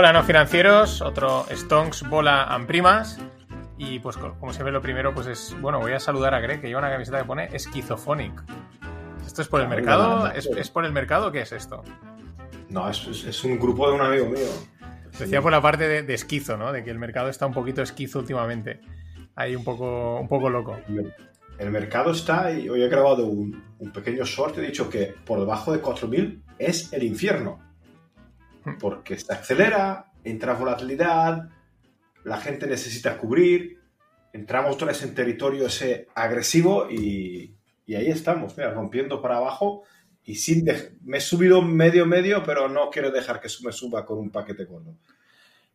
1, hola no financieros, otro Stonks, bola and primas. Y pues como siempre lo primero pues es, bueno, voy a saludar a Greg que lleva una camiseta que pone Esquizophonic. ¿Esto es por el mercado? ¿Es, por el mercado o qué es esto? No, es, un grupo de un amigo mío. Decía por la parte de, esquizo, ¿no? De que el mercado está un poquito esquizo últimamente. Ahí un poco, un poco loco. El mercado está, y hoy he grabado un, un pequeño short, he dicho que por debajo de 4.000 es el infierno porque se acelera, entra volatilidad, la gente necesita cubrir, entramos vez en territorio ese agresivo y, ahí estamos, rompiendo para abajo y sin me he subido medio medio, pero no quiero dejar que me suba con un paquete gordo.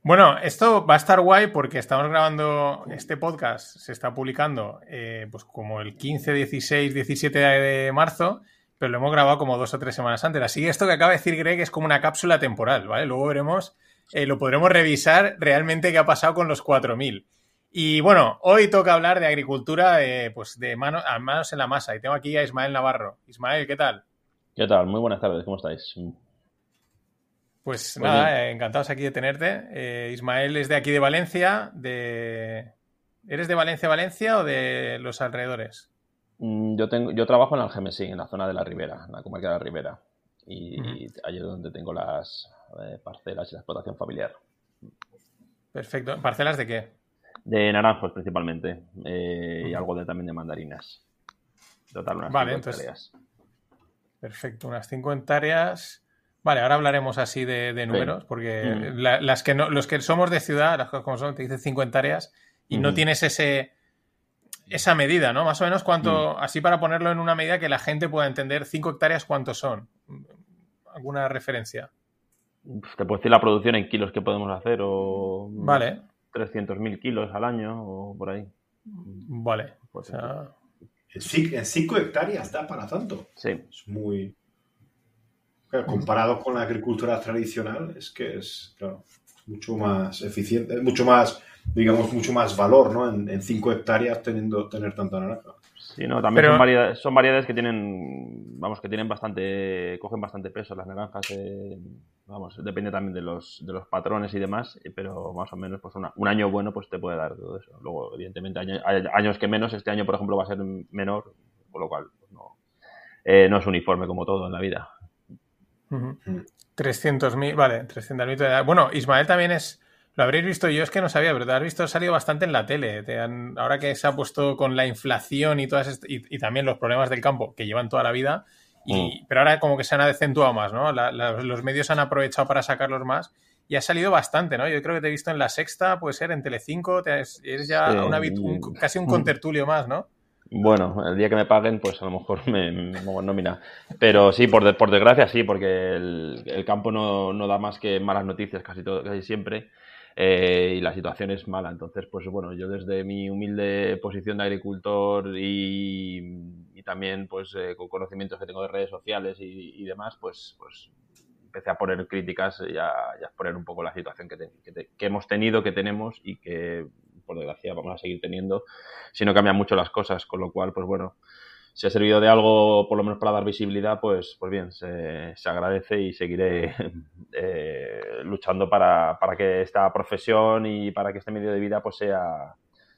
Bueno, esto va a estar guay porque estamos grabando este podcast, se está publicando eh, pues como el 15, 16, 17 de marzo pero lo hemos grabado como dos o tres semanas antes. Así que esto que acaba de decir Greg es como una cápsula temporal, ¿vale? Luego veremos, eh, lo podremos revisar realmente qué ha pasado con los 4.000. Y bueno, hoy toca hablar de agricultura pues de mano, a manos en la masa. Y tengo aquí a Ismael Navarro. Ismael, ¿qué tal? ¿Qué tal? Muy buenas tardes, ¿cómo estáis? Pues, nada, encantados aquí de tenerte. Eh, Ismael es de aquí de Valencia, de... ¿Eres de Valencia, Valencia o de los alrededores? Mm, yo, tengo, yo trabajo en Algemesí, en la zona de la Ribera, en la comarca de la Ribera. Y, allí es donde tengo las eh, parcelas y la explotación familiar. Perfecto. ¿Parcelas de qué? De naranjos principalmente. Eh, y algo de, también de mandarinas. Total, unas vale, hectáreas. Perfecto, unas 5 hectáreas. Vale, ahora hablaremos así de, números, porque las que no, los que somos de ciudad, las cosas como son, te dicen 5 hectáreas y no tienes ese esa medida, ¿no? Más o menos cuánto, mm. así para ponerlo en una medida que la gente pueda entender, 5 hectáreas, ¿cuántos son? ¿Alguna referencia? Te puedo decir la producción en kilos que podemos hacer o... Vale. 300.000 kilos al año o por ahí. Vale. O sea... En 5 hectáreas da para tanto. Sí. Es muy... comparado con la agricultura tradicional, es que es, mucho más eficiente, mucho más digamos, mucho más valor, ¿no? En 5 hectáreas teniendo, tener tanta naranja. Sí, no, también son, variedades, son, variedades, que tienen, vamos, que tienen bastante, cogen bastante peso las naranjas, eh, vamos, depende también de los, de los patrones y demás, eh, pero más o menos, pues un año bueno, pues te puede dar todo eso. Luego, evidentemente, hay años que menos, este año, por ejemplo, va a ser menor, por lo cual, pues no, eh, no es uniforme como todo en la vida. 300.000, vale, 300.000. Bueno, Ismael también es lo habréis visto, yo es que no sabía, pero te has visto, ha salido bastante en la tele. ahora que se ha puesto con la inflación y todas y, también los problemas del campo que llevan toda la vida, y, mm. pero ahora como que se han acentuado más, ¿no? los medios han aprovechado para sacarlos más y ha salido bastante, ¿no? Yo creo que te he visto en la sexta, puede ser en Telecinco, eres ya casi un contertulio más, ¿no? Bueno, el día que me paguen, pues a lo mejor me, me nómina. Pero sí, por, por desgracia sí, porque el, campo no, no, da más que malas noticias casi, todo, casi siempre. Eh, y la situación es mala. Entonces, pues bueno, yo desde mi humilde posición de agricultor y, también pues eh, con conocimientos que tengo de redes sociales y, demás, pues, pues empecé a poner críticas y a, poner un poco la situación que, que, hemos tenido, que tenemos y que por desgracia vamos a seguir teniendo si no cambian mucho las cosas, con lo cual, pues bueno, si ha servido de algo, por lo menos para dar visibilidad, pues, pues bien, se, agradece y seguiré eh, luchando para, que esta profesión y para que este medio de vida pues sea,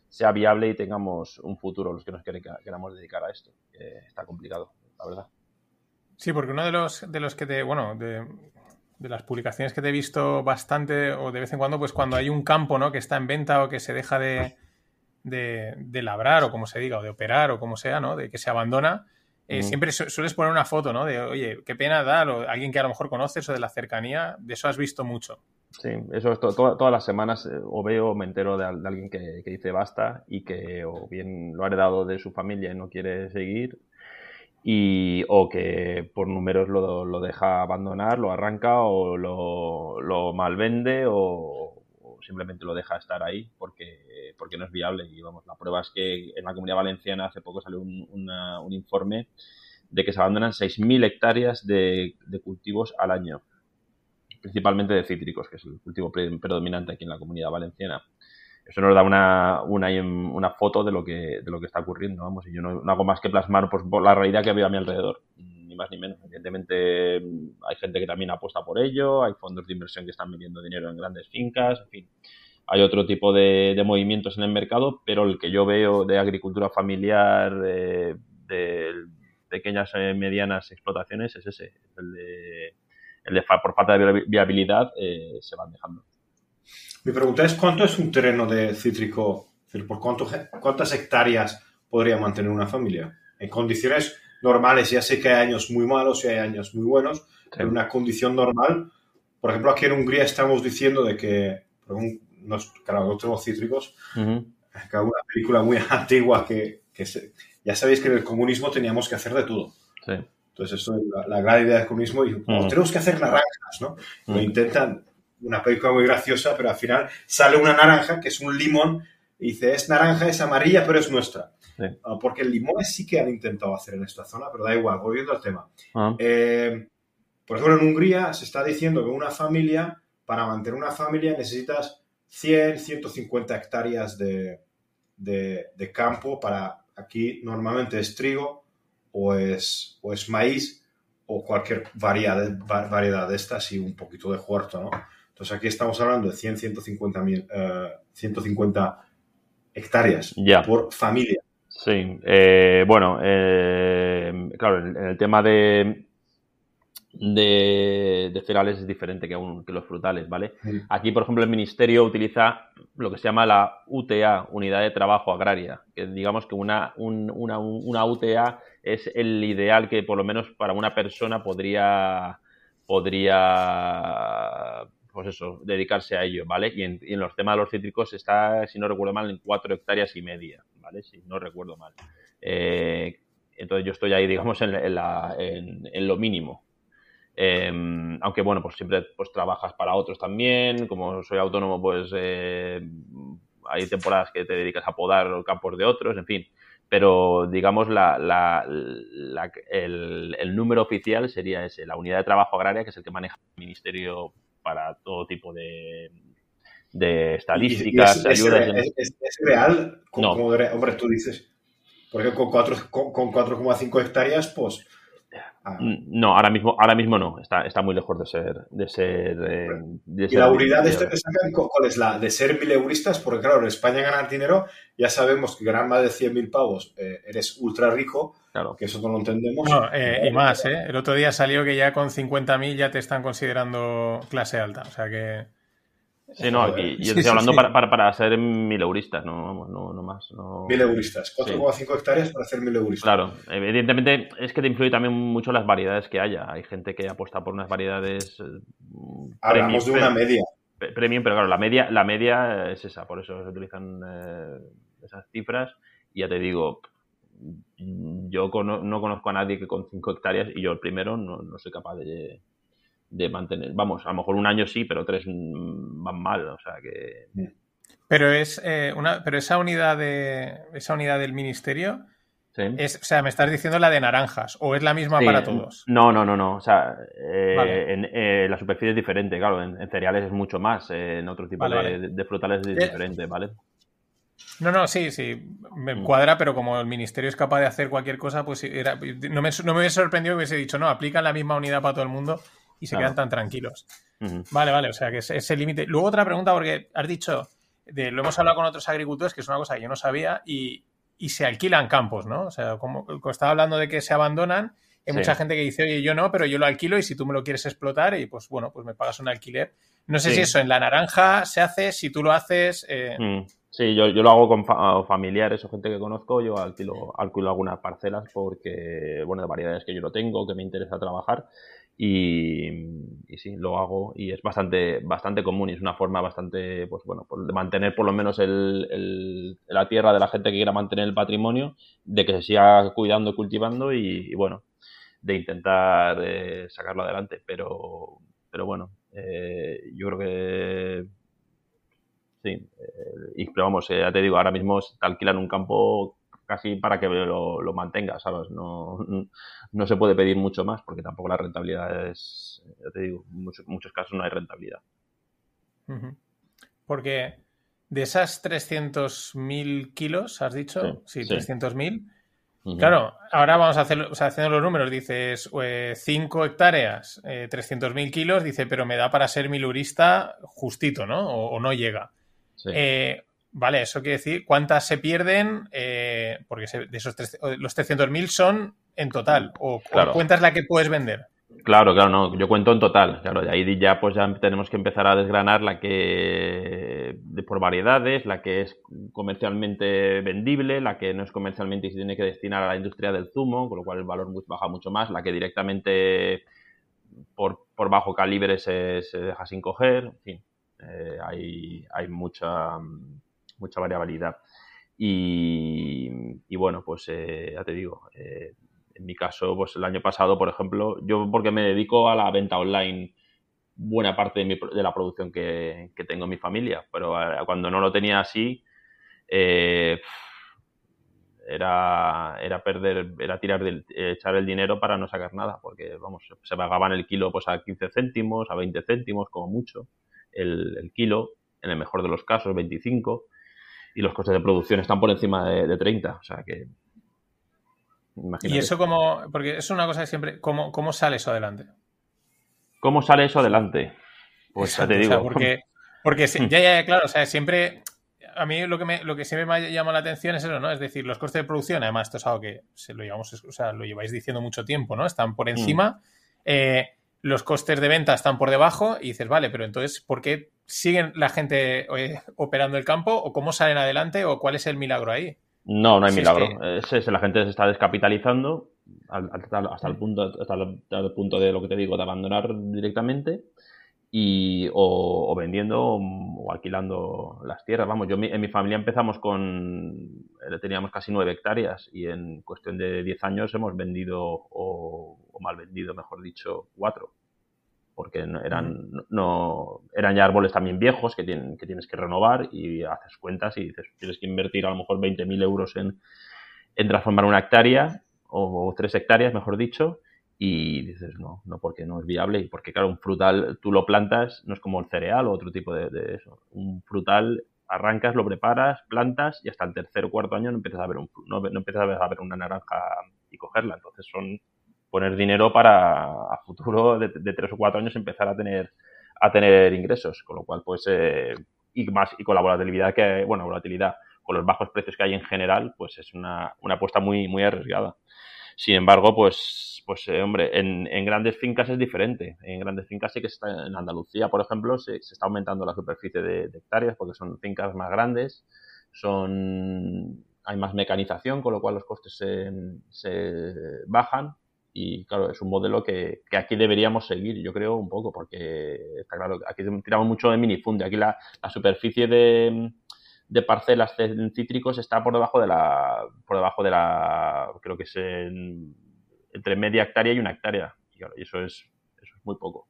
sea viable y tengamos un futuro los que nos queramos dedicar a esto. está complicado, la verdad. Sí, porque uno de los, de los que te, bueno, de, de las publicaciones que te he visto bastante o de vez en cuando, pues cuando hay un campo, ¿no? Que está en venta o que se deja de de, labrar o como se diga, o de operar o como sea, ¿no? De que se abandona, eh, siempre sueles poner una foto, ¿no? De, oye, qué pena dar, o alguien que a lo mejor conoces o de la cercanía, de eso has visto mucho. Sí, eso es todas las semanas eh, o veo o me entero de, alguien que, dice basta y que o bien lo ha heredado de su familia y no quiere seguir y, o que por números lo, lo deja abandonar, lo arranca o lo, lo malvende o, simplemente lo deja estar ahí porque, porque no es viable. Y vamos, la prueba es que en la comunidad valenciana hace poco salió un, informe de que se abandonan 6.000 hectáreas de, cultivos al año, principalmente de cítricos, que es el cultivo predominante aquí en la comunidad valenciana. Eso nos da una, una, una foto de lo, que, de lo que está ocurriendo, vamos, y yo no, hago más que plasmar pues, la realidad que veo a mi alrededor. Más ni menos. Evidentemente hay gente que también apuesta por ello, hay fondos de inversión que están metiendo dinero en grandes fincas, en fin. Hay otro tipo de, movimientos en el mercado, pero el que yo veo de agricultura familiar, de, pequeñas y medianas explotaciones, es ese, el de, el de por falta de viabilidad eh, se van dejando. Mi pregunta es, ¿cuánto es un terreno de cítrico? ¿Por cuánto, cuántas hectáreas podría mantener una familia? En condiciones normales, ya sé que hay años muy malos y hay años muy buenos, pero una condición normal, por ejemplo, aquí en Hungría estamos diciendo de que, nos, claro, no tenemos cítricos, uh una película muy antigua que, ya sabéis que en el comunismo teníamos que hacer de todo. Entonces, esto es la, gran idea del comunismo y tenemos que hacer naranjas, ¿no? Lo intentan, una película muy graciosa, pero al final sale una naranja que es un limón y dice, es naranja, es amarilla, pero es nuestra. Ah, porque el limón sí que han intentado hacer en esta zona, pero da igual, volviendo al tema. Ah. Eh, por ejemplo, en Hungría se está diciendo que una familia, para mantener una familia necesitas 100, 150 hectáreas de, de, campo para, aquí normalmente es trigo o es, o es maíz o cualquier variedad, variedad de estas y un poquito de huerto, ¿no? Entonces aquí estamos hablando de 100, 150, mil, 150 hectáreas por familia. Sí, eh, bueno, eh, claro, en, el tema de, de, cereales es diferente que, los frutales, ¿vale? Aquí, por ejemplo, el Ministerio utiliza lo que se llama la UTA, Unidad de Trabajo Agraria, que digamos que una, una, una UTA es el ideal que por lo menos para una persona podría podría pues eso, dedicarse a ello, ¿vale? Y en, los temas de los cítricos está, si no recuerdo mal, en cuatro hectáreas y media, ¿vale? Si no recuerdo mal. Eh, entonces yo estoy ahí, digamos, en, en, lo mínimo. Em, aunque bueno, pues siempre pues trabajas para otros también. Como soy autónomo, pues eh, hay temporadas que te dedicas a podar campos de otros, en fin. Pero digamos, la, el, el, número oficial sería ese, la unidad de trabajo agraria, que es el que maneja el Ministerio para todo tipo de, de estadísticas, es, ayudas. Es, real? no. hombre, tú dices, porque con 4,5 con hectáreas, pues... Ah. No, ahora mismo, ahora mismo no, está, está muy lejos de ser... De ser ¿Y la unidad de este que sacan, cuál es la? De ser mil euristas, porque claro, en España ganar dinero, ya sabemos que ganar más de 100.000 pavos, eh, eres ultra rico, que eso no lo entendemos. Eh, y más, ¿eh? El otro día salió que ya con 50.000 ya te están considerando clase alta. O sea que. Sí, no, aquí yo estoy hablando Para, para, para, ser mileuristas, no, no, no más. No... Mileuristas, 4,5 hectáreas para ser mileuristas. Claro, evidentemente es que te influye también mucho las variedades que haya. Hay gente que apuesta por unas variedades. Eh, Hablamos de una media. Premium, pero claro, la media, la media es esa, por eso se utilizan eh, esas cifras. Y ya te digo, yo no conozco a nadie que con 5 hectáreas, y yo el primero, no, soy capaz de, mantener. Vamos, a lo mejor un año sí, pero tres van mal, o sea que... Pero es eh, una, pero esa unidad de esa unidad del ministerio es, o sea, me estás diciendo la de naranjas o es la misma para todos. No, no, no, no. O sea, eh, en, eh, la superficie es diferente, claro. En, cereales es mucho más, en otro tipo de, frutales es diferente, ¿vale? No, no, sí, sí, me mm. cuadra, pero como el ministerio es capaz de hacer cualquier cosa, pues era, no, me, no me hubiese sorprendido que hubiese dicho, no, aplican la misma unidad para todo el mundo y se quedan tan tranquilos. Vale, vale, o sea que es ese límite. Luego otra pregunta, porque has dicho, de, lo hemos hablado con otros agricultores, que es una cosa que yo no sabía, y, se alquilan campos, ¿no? O sea, como, estaba hablando de que se abandonan, hay mucha gente que dice, oye, yo no, pero yo lo alquilo y si tú me lo quieres explotar, y pues bueno, pues me pagas un alquiler. No sé si eso en la naranja se hace, si tú lo haces. Eh, mm. Sí, yo, yo lo hago con familiares o gente que conozco, yo alquilo, alquilo algunas parcelas porque, bueno, de variedades que yo no tengo, que me interesa trabajar y, y, sí, lo hago y es bastante, bastante común y es una forma bastante, pues bueno, de mantener por lo menos el, la tierra de la gente que quiera mantener el patrimonio, de que se siga cuidando cultivando y, bueno, de intentar eh, sacarlo adelante, pero, pero bueno, eh, yo creo que Sí, eh, pero vamos, eh, ya te digo, ahora mismo te alquilan un campo casi para que lo, lo mantengas, ¿sabes? No, no se puede pedir mucho más porque tampoco la rentabilidad es, ya te digo, en muchos, casos no hay rentabilidad. Porque de esas 300.000 kilos, has dicho, sí, 300.000, Claro, ahora vamos a hacer, o sea, haciendo los números, dices 5 eh, hectáreas, eh, 300.000 kilos, dice, pero me da para ser milurista justito, ¿no? O, no llega. Eh, vale, eso quiere decir, ¿cuántas se pierden? Eh, porque de esos los 300.000 son en total, o, o cuentas la que puedes vender. Claro, claro, no, yo cuento en total, claro, de ahí ya pues ya tenemos que empezar a desgranar la que por variedades, la que es comercialmente vendible, la que no es comercialmente y se tiene que destinar a la industria del zumo, con lo cual el valor baja mucho más, la que directamente por, bajo calibre se, deja sin coger, en fin, eh, hay, hay mucha, mucha variabilidad. Y, bueno, pues eh, ya te digo, eh, en mi caso, pues el año pasado, por ejemplo, yo porque me dedico a la venta online buena parte de, la producción que, tengo en mi familia, pero eh, cuando no lo tenía así, eh, era, era perder, era tirar del, echar el dinero para no sacar nada, porque vamos, se pagaban el kilo pues a 15 céntimos, a 20 céntimos, como mucho, el, kilo, en el mejor de los casos, 25, y los costes de producción están por encima de, de 30, o sea que y eso como, porque es una cosa que siempre, ¿cómo, cómo sale eso adelante? ¿Cómo sale eso adelante? Pues ya te digo. porque, porque ya, ya, claro, o sea, siempre, a mí lo que, me, lo que siempre me llama la atención es eso, ¿no? Es decir, los costes de producción, además, esto es algo que se lo llevamos, o sea, lo lleváis diciendo mucho tiempo, ¿no? Están por encima. Mm. Eh, los costes de venta están por debajo y dices, vale, pero entonces, ¿por qué siguen la gente eh, operando el campo? ¿O cómo salen adelante? ¿O cuál es el milagro ahí? No, no hay milagro. Es la gente se está descapitalizando hasta, el punto, hasta el, punto de lo que te digo, de abandonar directamente y o, vendiendo o, alquilando las tierras. Vamos, yo en mi familia empezamos con, eh, teníamos casi nueve hectáreas y en cuestión de diez años hemos vendido o, o mal vendido, mejor dicho, cuatro porque eran, no, eran ya árboles también viejos que, tienen, que tienes que renovar y haces cuentas y dices, tienes que invertir a lo mejor 20.000 euros en, en, transformar una hectárea o, tres hectáreas, mejor dicho, y dices, no, no, porque no es viable y porque, claro, un frutal tú lo plantas, no es como el cereal o otro tipo de, de eso. Un frutal arrancas, lo preparas, plantas y hasta el tercer o cuarto año no empiezas a ver un, no, no empiezas a ver una naranja y cogerla. Entonces son poner dinero para a futuro de, tres o cuatro años empezar a tener a tener ingresos, con lo cual pues eh, y más y con la volatilidad que bueno volatilidad con los bajos precios que hay en general pues es una, una apuesta muy muy arriesgada. Sin embargo pues pues eh, hombre en, grandes fincas es diferente. En grandes fincas sí que está en Andalucía por ejemplo se, está aumentando la superficie de, hectáreas porque son fincas más grandes son hay más mecanización con lo cual los costes se bajan y claro, es un modelo que, que, aquí deberíamos seguir, yo creo, un poco, porque está claro, aquí tiramos mucho de minifunde. Aquí la, la superficie de, de, parcelas en cítricos está por debajo de la, por debajo de la, creo que es entre media hectárea y una hectárea. Y, claro, y eso, es, eso es muy poco.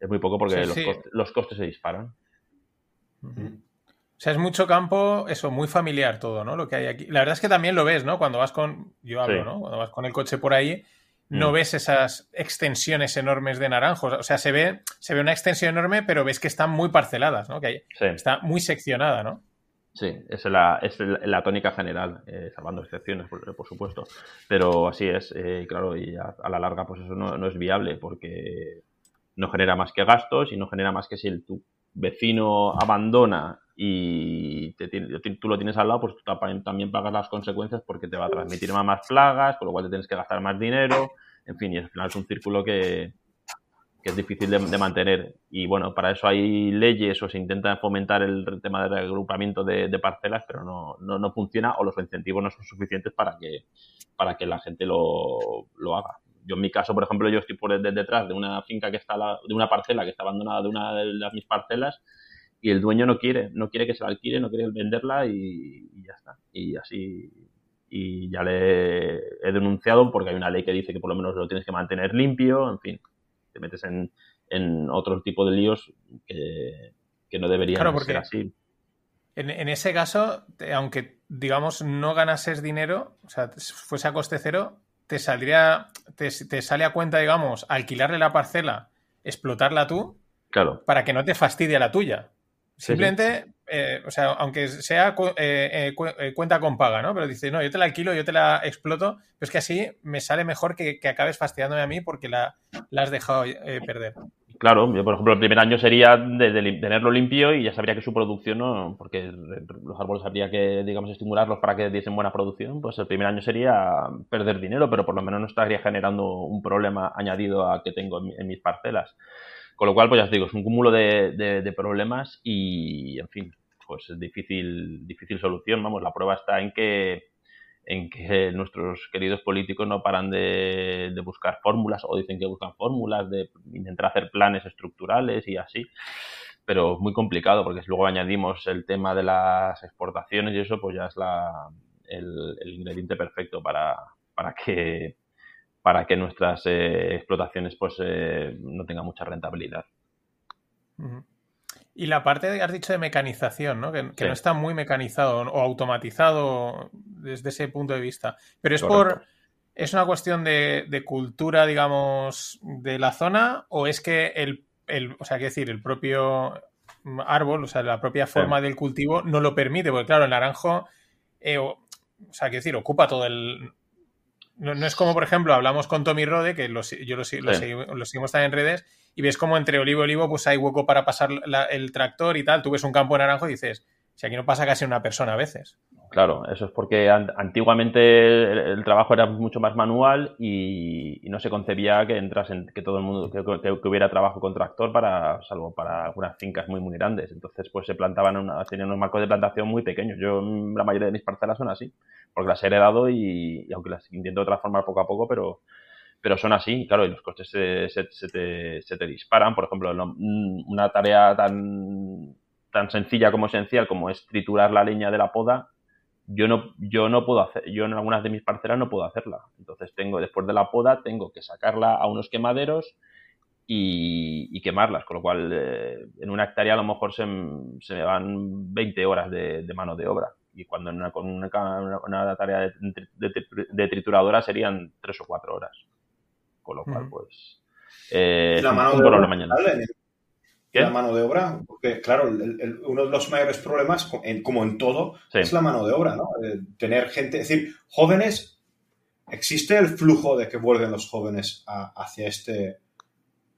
Es muy poco porque los, Costes, los, Costes, se disparan. O sea, es mucho campo, eso, muy familiar todo, ¿no? Lo que hay aquí. La verdad es que también lo ves, ¿no? Cuando vas con, yo hablo, ¿no? Cuando vas con el coche por ahí, no mm. ves esas extensiones enormes de naranjos. O sea, se ve, se ve una extensión enorme, pero ves que están muy parceladas, ¿no? Que está muy seccionada, ¿no? Sí, es la, es la tónica general, eh, salvando excepciones, por, supuesto. Pero así es, eh, claro, y a, la larga, pues eso no, no, es viable porque no genera más que gastos y no genera más que si el, tu vecino abandona y tú lo tienes al lado, pues tú también pagas las consecuencias porque te va a transmitir más plagas, con lo cual te tienes que gastar más dinero, en fin, y al final es un círculo que, es difícil de, mantener. Y bueno, para eso hay leyes o se intenta fomentar el tema del reagrupamiento de, parcelas, pero no, no, funciona o los incentivos no son suficientes para que, para que la gente lo, lo haga. Yo en mi caso, por ejemplo, yo estoy por detrás de una finca que está, de una parcela que está abandonada de una de las mis parcelas y el dueño no quiere, no quiere que se la alquile, no quiere venderla y, ya está. Y así, y ya le he denunciado porque hay una ley que dice que por lo menos lo tienes que mantener limpio, en fin, te metes en, en otro tipo de líos que, no deberían ser así. En, en, ese caso, aunque digamos no ganases dinero, o sea, fuese a coste cero, te saldría, te, te sale a cuenta, digamos, alquilarle la parcela, explotarla tú, claro. para que no te fastidie la tuya. Simplemente eh, o sea, aunque sea eh, eh, cuenta con paga, ¿no? Pero dice, no, yo te la alquilo, yo te la exploto, pero es que así me sale mejor que, acabes fastidiándome a mí porque la, has dejado perder. Claro, yo por ejemplo el primer año sería de, tenerlo limpio y ya sabría que su producción no, porque los árboles habría que, digamos, estimularlos para que diesen buena producción, pues el primer año sería perder dinero, pero por lo menos no estaría generando un problema añadido a que tengo en mis parcelas. Con lo cual, pues ya os digo, es un cúmulo de, problemas y, en fin, pues es difícil, difícil solución. Vamos, la prueba está en que en que nuestros queridos políticos no paran de, buscar fórmulas o dicen que buscan fórmulas, de intentar hacer planes estructurales y así, pero es muy complicado porque luego añadimos el tema de las exportaciones y eso, pues ya es la, el, el ingrediente perfecto para, para que para que nuestras eh, explotaciones pues eh, no tengan mucha rentabilidad. Y la parte que has dicho de mecanización, ¿no? Que, no está muy mecanizado o automatizado desde ese punto de vista. Pero es por. ¿Es una cuestión de, cultura, digamos, de la zona? ¿O es que el, o sea, decir, el propio árbol, o sea, la propia forma del cultivo no lo permite? Porque, claro, el naranjo, eh, o, sea, decir, ocupa todo el, no, es como, por ejemplo, hablamos con Tommy Rode, que yo lo, seguimos también en redes, y ves como entre olivo y olivo pues hay hueco para pasar el tractor y tal. Tú ves un campo naranjo y dices, si aquí no pasa casi una persona a veces. Claro, eso es porque antiguamente el, trabajo era mucho más manual y, no se concebía que entrasen, que todo el mundo, que, hubiera trabajo con tractor para, salvo para algunas fincas muy, muy grandes. Entonces, pues se plantaban, una, tenían unos marcos de plantación muy pequeños. Yo, la mayoría de mis parcelas son así, porque las he heredado y, aunque las intento transformar poco a poco, pero, pero son así, claro, y los costes se, te, disparan. Por ejemplo, una tarea tan sencilla como esencial como es triturar la leña de la poda, yo no, yo no puedo hacer, yo en algunas de mis parcelas no puedo hacerla. Entonces tengo, después de la poda, tengo que sacarla a unos quemaderos y, quemarlas, con lo cual eh, en una hectárea a lo mejor se, me van 20 horas de, mano de obra. Y cuando en una, con una, tarea de, trituradora serían 3 o 4 horas. Con lo cual, pues... Eh, la mano de obra, mañana. la mano de obra, porque claro, uno de los mayores problemas, como en todo, es la mano de obra, ¿no? Eh, tener gente, es decir, jóvenes, ¿existe el flujo de que vuelven los jóvenes hacia este,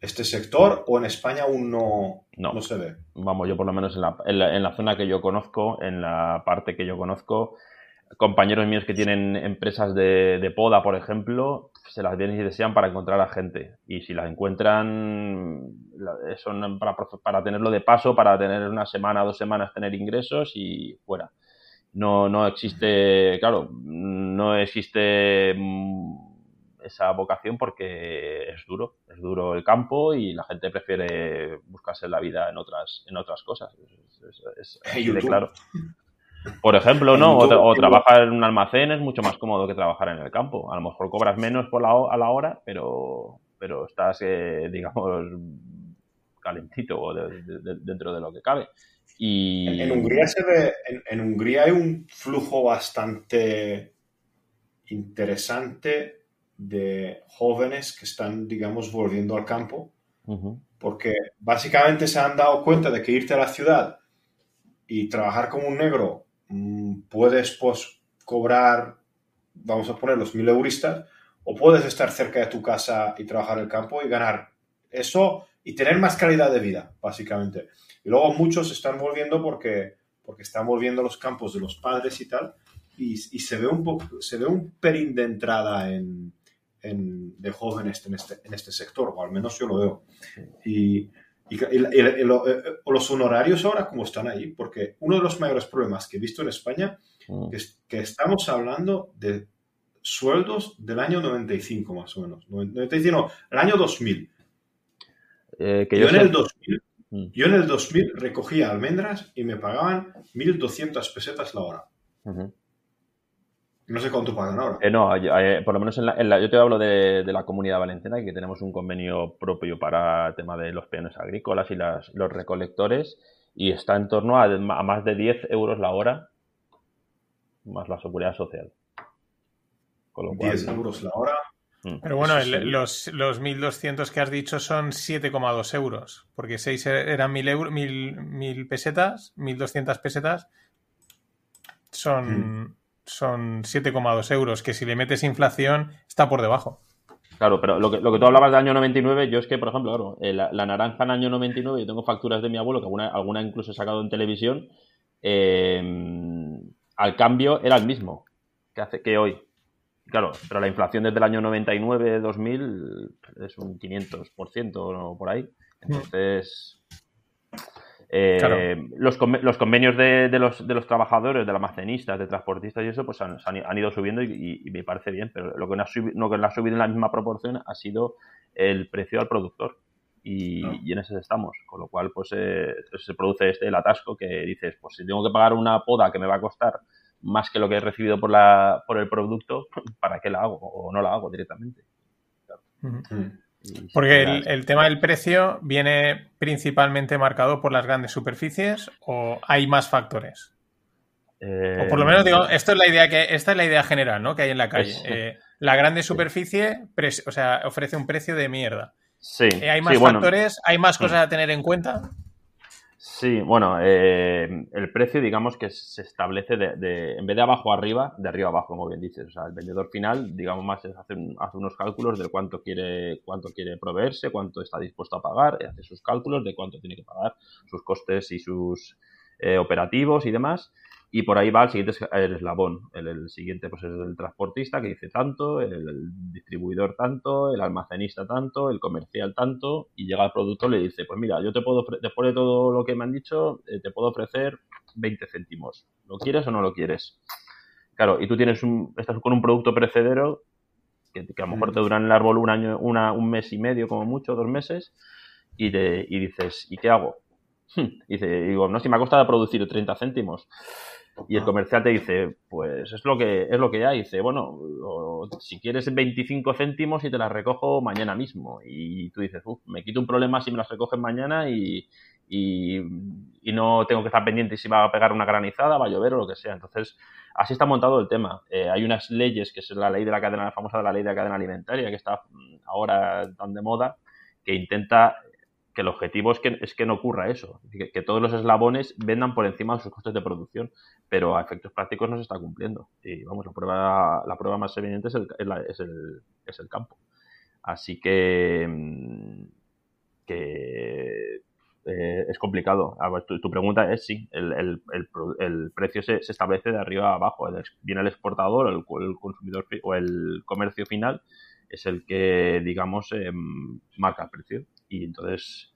este sector o en España aún no, no, se ve? Vamos, yo por lo menos en la, en la zona que yo conozco, en la parte que yo conozco, compañeros míos que tienen empresas de, poda, por ejemplo, se las vienen y desean para encontrar a gente. Y si las encuentran, son para, para tenerlo de paso, para tener una semana, dos semanas, tener ingresos y fuera. No, no existe, claro, no existe mm, esa vocación porque es duro, es duro el campo y la gente prefiere buscarse la vida en otras, en otras cosas. Es, claro. Por ejemplo, ¿no? O, trabajar en un almacén es mucho más cómodo que trabajar en el campo. A lo mejor cobras menos por la, a la hora, pero, pero estás, eh, digamos, calentito dentro de lo que cabe. Y... En, Hungría se ve, en, Hungría hay un flujo bastante interesante de jóvenes que están, digamos, volviendo al campo, porque básicamente se han dado cuenta de que irte a la ciudad y trabajar como un negro puedes pues, cobrar, vamos a poner los mil euristas, o puedes estar cerca de tu casa y trabajar el campo y ganar eso y tener más calidad de vida, básicamente. Y luego muchos están volviendo porque, porque están volviendo los campos de los padres y tal, y, se, ve un poco, se ve un perín de entrada en, en, de jóvenes en este, en este sector, o al menos yo lo veo. Y, y, eh, los honorarios ahora, ¿cómo están ahí? Porque uno de los mayores problemas que he visto en España mm. es que estamos hablando de sueldos del año 95 más o menos. 95, no, el año 2000. Eh, yo, en el 2000, mm. yo en el 2000 recogía almendras y me pagaban 1.200 pesetas la hora. No sé cuánto pagan ahora. Eh, no, eh, por lo menos en la, yo te hablo de, la comunidad valenciana, que tenemos un convenio propio para el tema de los peones agrícolas y las, los recolectores, y está en torno a, más de 10 euros la hora, más la seguridad social. Con 10 euros la hora. Mm. Pero bueno, sí. el- los, los 1.200 que has dicho son 7,2 euros, porque 6 eran 1.000 euros, 1.000, 1.000 pesetas, 1.200 pesetas, son, son 7,2 euros, que si le metes inflación está por debajo. Claro, pero lo que, lo que tú hablabas del año 99, yo es que, por ejemplo, claro, eh, la, la naranja en año 99, yo tengo facturas de mi abuelo, que alguna, alguna incluso he sacado en televisión, eh, al cambio era el mismo que, hace, que hoy. Claro, pero la inflación desde el año 99, 2000 es un 500% o por ahí. Entonces, eh, Claro. los, los convenios de, de los, de los trabajadores, de almacenistas, de transportistas y eso, pues han, se han, han ido subiendo y, y- y me parece bien, pero lo que, no ha subi- lo que no ha subido en la misma proporción ha sido el precio al productor. Y, No. y en ese estamos, con lo cual pues eh, se produce este el atasco que dices, pues si tengo que pagar una poda que me va a costar más que lo que he recibido por, la, por el producto, ¿para qué la hago? O no la hago directamente. Mm. Y Porque el, el tema del precio viene principalmente marcado por las grandes superficies o hay más factores. eh, O por lo menos digo, esto es la idea que, esta es la idea general, ¿no? Que hay en la calle. Es- Eh, la grande superficie, o sea, ofrece un precio de mierda. Sí, Eh, hay más sí, bueno, factores, hay más Mm. cosas a tener en cuenta. Sí, bueno, eh, el precio, digamos que se establece de, de- en vez de abajo arriba, de arriba abajo, como bien dices. O sea, el vendedor final, digamos más, es hace, hace unos cálculos de cuánto quiere, cuánto quiere proveerse, cuánto está dispuesto a pagar, hace sus cálculos de cuánto tiene que pagar, sus costes y sus eh, operativos y demás. Y por ahí va el siguiente es- el eslabón. El, el siguiente pues es el transportista que dice tanto, el, el distribuidor tanto, el almacenista tanto, el comercial tanto, y llega el productor y le dice, pues mira, yo te puedo, después de todo lo que me han dicho, eh, te puedo ofrecer 20 céntimos. ¿Lo quieres o no lo quieres? Claro, y tú tienes un, estás con un producto perecedero que, que a lo mejor Mm. te dura en el árbol un año, una, un mes y medio como mucho, dos meses, y, te, y dices, ¿y qué hago? Y dice, digo, no, si me ha costado producir 30 céntimos. Y el comercial te dice, pues es lo que es lo que hay. Dice, bueno, o- si quieres 25 céntimos y te las recojo mañana mismo. Y tú dices, "Uf, me quito un problema si me las recogen mañana y, y, y no tengo que estar pendiente si va a pegar una granizada, va a llover o lo que sea. Entonces, así está montado el tema. Eh, hay unas leyes, que es la ley de la cadena, la famosa de la ley de la cadena alimentaria, que está mm, ahora tan de moda, que intenta que el objetivo es que, es que no ocurra eso, que, todos los eslabones vendan por encima de sus costes de producción, pero a efectos prácticos no se está cumpliendo. Y vamos, la prueba, la prueba más evidente es el, es el, es el campo. Así que, mm, que eh, es complicado. Tu, pregunta es sí, el, el- el precio se, establece de arriba a abajo. Viene el exportador, el, consumidor o el comercio final es el que, digamos, em, marca el precio. Y entonces,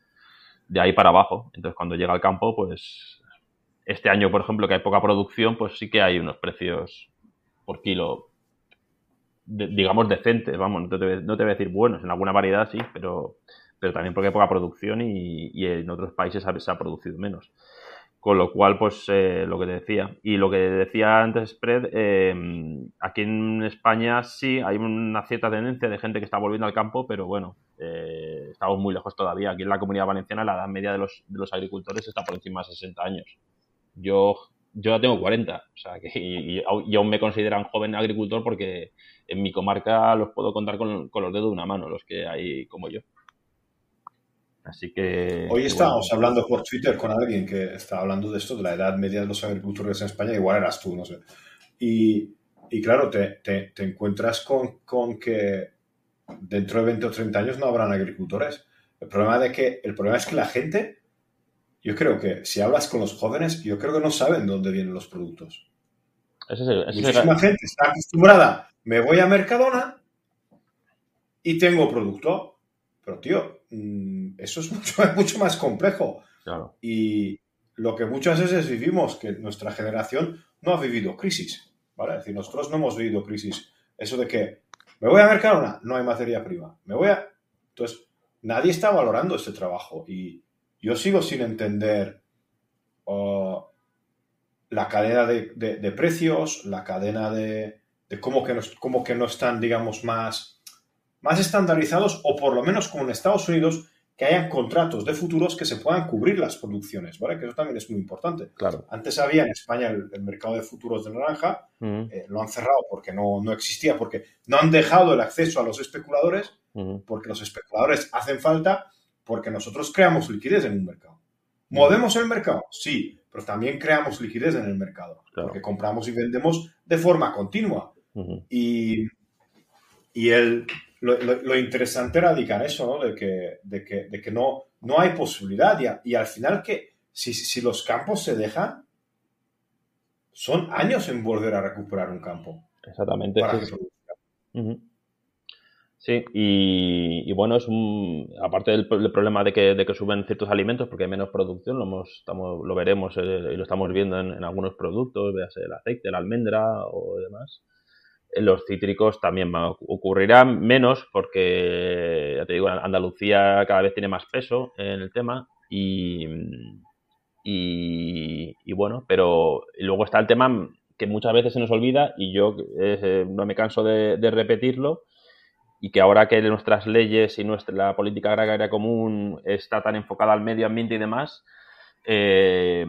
de ahí para abajo. Entonces, cuando llega al campo, pues este año, por ejemplo, que hay poca producción, pues sí que hay unos precios por kilo, de- digamos, decentes. Vamos, no te, no te voy a decir buenos, en alguna variedad sí, pero, pero también porque hay poca producción y, y en otros países ha- se ha producido menos. Con lo cual, pues eh, lo que te decía. Y lo que decía antes, Spread, eh, aquí en España sí hay una cierta tendencia de gente que está volviendo al campo, pero bueno, eh, estamos muy lejos todavía. Aquí en la comunidad valenciana la edad media de los, agricultores está por encima de 60 años. Yo, yo ya tengo 40, o sea, que y, y aún- me consideran joven agricultor porque en mi comarca los puedo contar con, con los dedos de una mano, los que hay como yo. Así que... Hoy estábamos bueno. hablando por Twitter con alguien que está hablando de esto, de la edad media de los agricultores en España, igual eras tú, no sé. Y, y claro, te, te- te encuentras con, con que dentro de 20 o 30 años no habrán agricultores. El problema, de que, el problema es que la gente, yo creo que si hablas con los jóvenes, yo creo que no saben dónde vienen los productos. Ese es el- ese es el- Muchísima gente está acostumbrada, me voy a Mercadona y tengo producto. Pero tío, mm, eso es mucho, mucho más complejo. claro. Y lo que muchas veces vivimos, que nuestra generación no ha vivido crisis, ¿vale? Es decir, nosotros no hemos vivido crisis. Eso de que me voy a Mercadona, no hay materia prima. Me voy a... Entonces, nadie está valorando este trabajo y yo sigo sin entender la cadena de, de- de precios, la cadena de, de cómo, que no, cómo que no están, digamos, más, más estandarizados o por lo menos como en Estados Unidos, que hayan contratos de futuros que se puedan cubrir las producciones, ¿vale? Que eso también es muy importante. Claro. Antes había en España el, mercado de futuros de naranja, eh, lo han cerrado porque no, no, existía, porque no han dejado el acceso a los especuladores, porque los especuladores hacen falta, porque nosotros creamos liquidez en un mercado. ¿Movemos el mercado? Sí, pero también creamos liquidez en el mercado, porque compramos y vendemos de forma continua. Y, y el, lo, interesante radica en eso, ¿no? De que, de que, de que no, no hay posibilidad y, y al final que si, si, los campos se dejan, son años en volver a recuperar un campo. Exactamente. sí. y, bueno, es un, aparte del, problema de que, de que, suben ciertos alimentos porque hay menos producción, lo, hemos, estamos, lo veremos eh, y lo estamos viendo en, en algunos productos, veas el aceite, la almendra o demás los cítricos también ocurrirán menos porque, te digo, Andalucía cada vez tiene más peso en el tema y, y, bueno, pero luego está el tema que muchas veces se nos olvida y yo eh, no me canso de, repetirlo y que ahora que nuestras leyes y nuestra la política agraria común está tan enfocada al medio ambiente y demás, eh,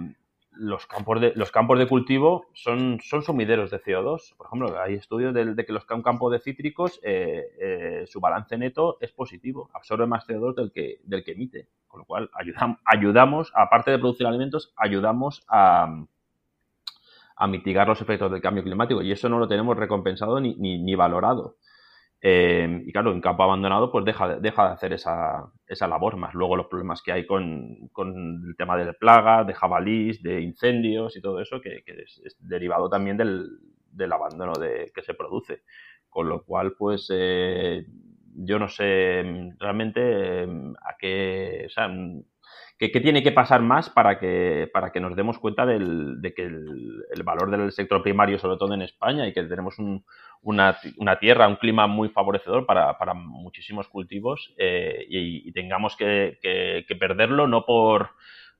los campos de, los campos de cultivo son, son sumideros de CO2. Por ejemplo, hay estudios de, que los un campo de cítricos, eh, eh, su balance neto es positivo, absorbe más CO2 del que, del que emite. Con lo cual, ayudamos, aparte de producir alimentos, ayudamos a, a mitigar los efectos del cambio climático. Y eso no lo tenemos recompensado ni, ni valorado. Eh, y claro, en campo abandonado, pues deja, deja de hacer esa, esa labor, más luego los problemas que hay con, con el tema de plagas, de jabalís, de incendios y todo eso, que, es, derivado también del, del abandono de, que se produce. Con lo cual, pues eh, yo no sé realmente eh, a qué, o sea, ¿Qué, tiene que pasar más para que, para que nos demos cuenta del, de que el, valor del sector primario, sobre todo en España, y que tenemos una, una, tierra, un clima muy favorecedor para, muchísimos cultivos eh, y, tengamos que, perderlo no por,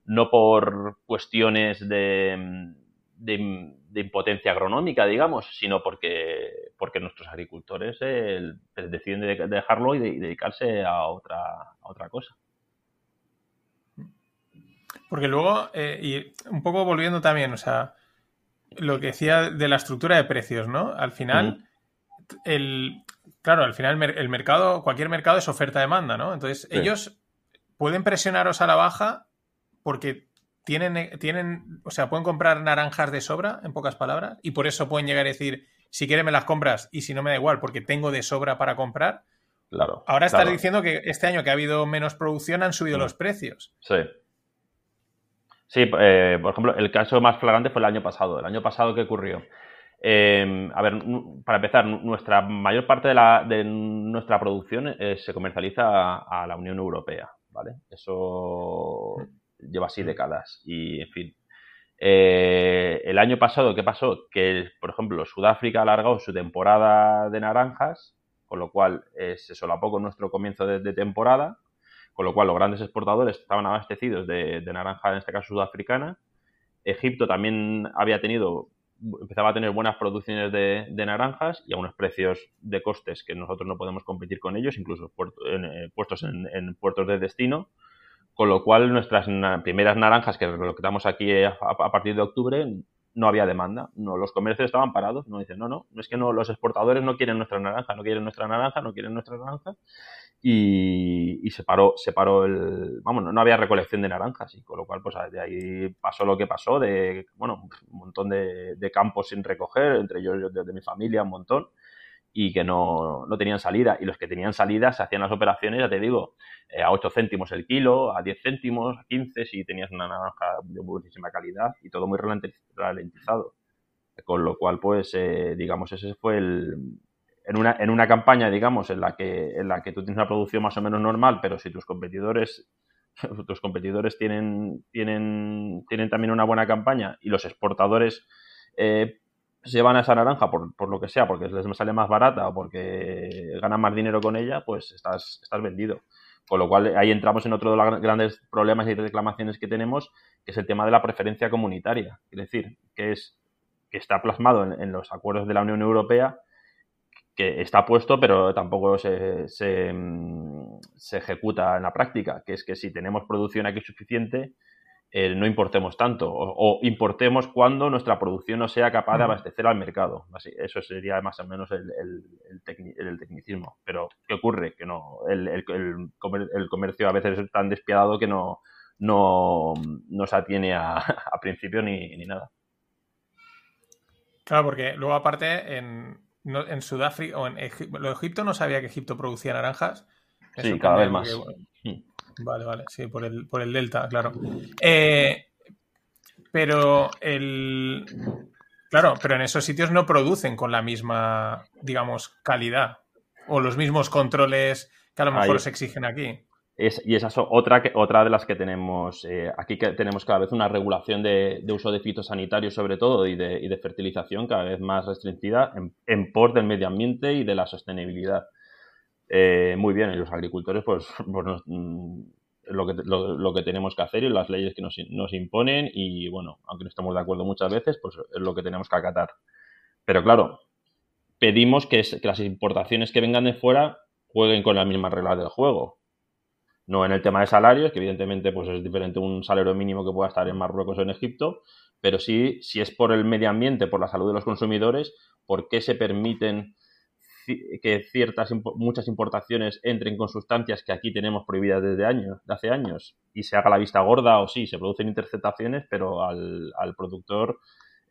no por cuestiones de, de, impotencia agronómica, digamos, sino porque, porque nuestros agricultores eh, deciden dejarlo y dedicarse a otra, a otra cosa. Porque luego, eh, y un poco volviendo también, o sea, lo que decía de la estructura de precios, ¿no? Al final, el, claro, al final el mercado, cualquier mercado es oferta-demanda, ¿no? Entonces, ellos pueden presionaros a la baja porque tienen, tienen, o sea, pueden comprar naranjas de sobra, en pocas palabras, y por eso pueden llegar a decir, si quieres me las compras y si no me da igual porque tengo de sobra para comprar. Claro. Ahora estás diciendo que este año que ha habido menos producción han subido los precios. Sí. Sí, eh, por ejemplo, el caso más flagrante fue el año pasado. El año pasado, ¿qué ocurrió? Em, a ver, para empezar, nuestra mayor parte de, la, de nuestra producción eh, se comercializa a, la Unión Europea, ¿vale? Eso lleva así décadas y, en fin. Eh, el año pasado, ¿qué pasó? Que, por ejemplo, Sudáfrica ha alargado su temporada de naranjas, con lo cual se solapó con nuestro comienzo de temporada con lo cual los grandes exportadores estaban abastecidos de, naranja, en este caso sudafricana. Egipto también había tenido, empezaba a tener buenas producciones de, naranjas y a unos precios de costes que nosotros no podemos competir con ellos, incluso eh, puestos en, puertos de destino. Con lo cual nuestras primeras naranjas que recolectamos aquí a, partir de octubre no había demanda, no, los comercios estaban parados, no dicen, no, no, es que no, los exportadores no quieren nuestra naranja, no quieren nuestra naranja, no quieren nuestra naranja, y, se paró, se paró el, vamos, no, había recolección de naranjas, y con lo cual, pues de ahí pasó lo que pasó, de, bueno, un montón de, campos sin recoger, entre ellos de, de, mi familia, un montón, y que no, no, tenían salida, y los que tenían salida se hacían las operaciones, ya te digo, eh, a 8 céntimos el kilo, a 10 céntimos, a 15 si tenías una naranja de buenísima calidad, y todo muy ralentizado. Con lo cual, pues, eh, digamos, ese fue el, en una, en una campaña, digamos, en la que en la que tú tienes una producción más o menos normal, pero si tus competidores tus competidores tienen, tienen, tienen también una buena campaña y los exportadores eh, se llevan a esa naranja por, por, lo que sea, porque les sale más barata o porque ganan más dinero con ella, pues estás, estás vendido. Con lo cual ahí entramos en otro de los grandes problemas y reclamaciones que tenemos, que es el tema de la preferencia comunitaria. Es decir, que es que está plasmado en los acuerdos de la Unión Europea que está puesto, pero tampoco se, se, mm, se ejecuta en la práctica, que es que si tenemos producción aquí suficiente, eh, no importemos tanto o, importemos cuando nuestra producción no sea capaz de abastecer al mercado. Así, eso sería más o menos el, el, tecnicismo. Pero, ¿qué ocurre? Que no, el, comercio a veces es tan despiadado que no, no, no se atiene a, a principio ni, ni nada. Claro, porque luego aparte en, en Sudáfrica o en Egipto, lo de Egipto no sabía que Egipto producía naranjas. sí, cada vez más. Mm. Vale, vale, sí, por el, por el delta, claro. Eh, pero el. Claro, pero en esos sitios no producen con la misma, digamos, calidad o los mismos controles que a lo mejor se exigen aquí y esa es otra, otra de las que tenemos. Eh, aquí que tenemos cada vez una regulación de, uso de fitosanitarios, sobre todo, y de, y de fertilización cada vez más restringida en, por del medio ambiente y de la sostenibilidad. Eh, muy bien, y los agricultores, pues, mm, lo, que, lo, que tenemos que hacer y las leyes que nos, nos imponen, y bueno, aunque no estemos de acuerdo muchas veces, pues es lo que tenemos que acatar. Pero claro, pedimos que, que las importaciones que vengan de fuera jueguen con las mismas reglas del juego no en el tema de salarios, que evidentemente pues es diferente un salario mínimo que pueda estar en Marruecos o en Egipto, pero sí, si es por el medio ambiente, por la salud de los consumidores, ¿por qué se permiten que ciertas muchas importaciones entren con sustancias que aquí tenemos prohibidas desde años, de hace años y se haga la vista gorda o sí, se producen interceptaciones, pero al, al productor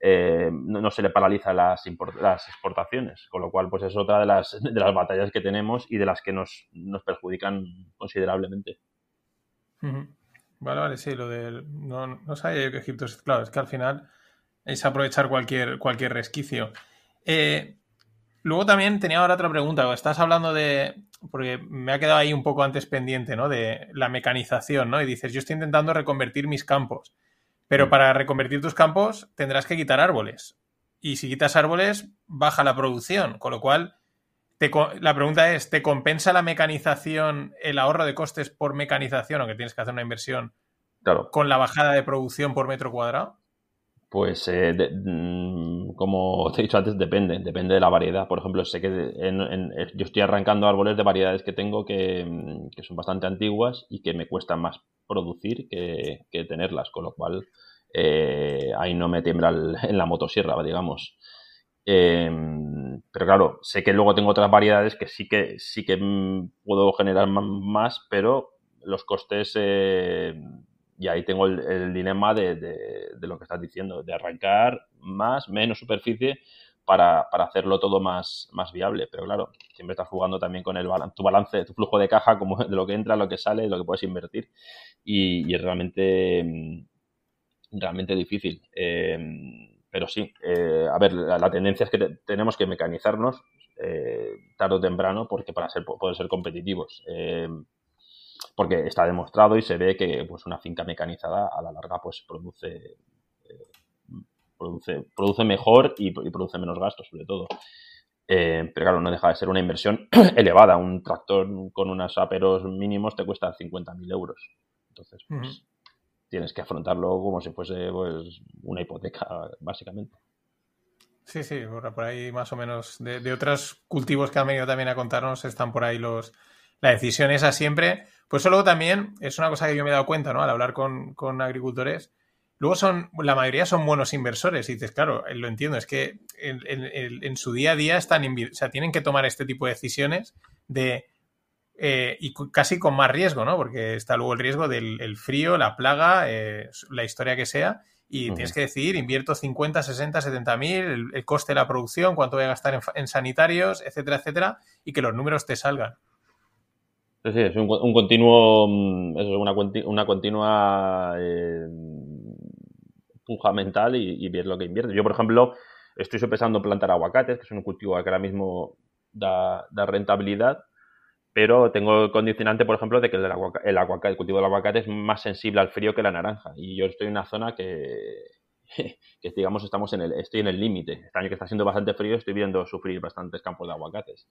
eh, no, se le paraliza las, las, exportaciones, con lo cual pues es otra de las, de las batallas que tenemos y de las que nos, nos perjudican considerablemente. Vale, vale, sí, lo del... No, no sabía yo que Egipto es... Claro, es que al final es aprovechar cualquier, cualquier resquicio. Eh, luego también tenía ahora otra pregunta. Estás hablando de... Porque me ha quedado ahí un poco antes pendiente, ¿no? De la mecanización, ¿no? Y dices, yo estoy intentando reconvertir mis campos. Pero mm. para reconvertir tus campos tendrás que quitar árboles. Y si quitas árboles, baja la producción. Con lo cual, la pregunta es, ¿te compensa la mecanización, el ahorro de costes por mecanización, aunque tienes que hacer una inversión, con la bajada de producción por metro cuadrado? Pues, eh, mm, como te he dicho antes, depende, depende de la variedad. Por ejemplo, sé que yo estoy arrancando árboles de variedades que tengo que, mm, son bastante antiguas y que me cuestan más producir que, tenerlas, con lo cual eh, ahí no me tiembla en la motosierra, digamos. Em, pero claro, sé que luego tengo otras variedades que sí que sí que mm, puedo generar más, pero los costes eh, y ahí tengo el, dilema de, lo que estás diciendo, de arrancar más, menos superficie para, hacerlo todo más, más viable. Pero claro, siempre estás jugando también con el tu balance, tu flujo de caja, como de lo que entra, lo que sale, lo que puedes invertir. Y, es realmente, mm, realmente difícil. Eh, pero sí, eh, a ver, la, tendencia es que tenemos que mecanizarnos eh, tarde o temprano porque para ser, poder ser competitivos porque está demostrado y se ve que pues, una finca mecanizada a la larga pues produce, eh, produce, produce mejor y, produce menos gastos, sobre todo. Eh, pero claro, no deja de ser una inversión elevada. Un tractor con unos aperos mínimos te cuesta 50.000 euros. Entonces, pues, tienes que afrontarlo como si fuese pues, una hipoteca, básicamente. Sí, sí, por, ahí más o menos. De, de, otros cultivos que han venido también a contarnos, están por ahí los. La decisión esa siempre. Pues eso luego también es una cosa que yo me he dado cuenta, ¿no? Al hablar con, agricultores. Luego son, la mayoría son buenos inversores. Y dices, claro, lo entiendo, es que en, su día a día están, o sea, tienen que tomar este tipo de decisiones de, eh, y casi con más riesgo, ¿no? Porque está luego el riesgo del frío, la plaga, eh, la historia que sea. Y tienes que decidir, invierto 50, 60, 70 mil, el, coste de la producción, cuánto voy a gastar en sanitarios, etcétera, etcétera, y que los números te salgan. Sí, es un, continuo, mm, es una, una continua eh, mental y, ver lo que invierte. Yo, por ejemplo, estoy sopesando plantar aguacates, que es un cultivo que ahora mismo da, rentabilidad, pero tengo el condicionante, por ejemplo, de que el, el, aguacate, el cultivo del aguacate es más sensible al frío que la naranja. Y yo estoy en una zona que, que digamos estamos en el, estoy en el límite. Este año que está siendo bastante frío estoy viendo sufrir bastantes campos de aguacates.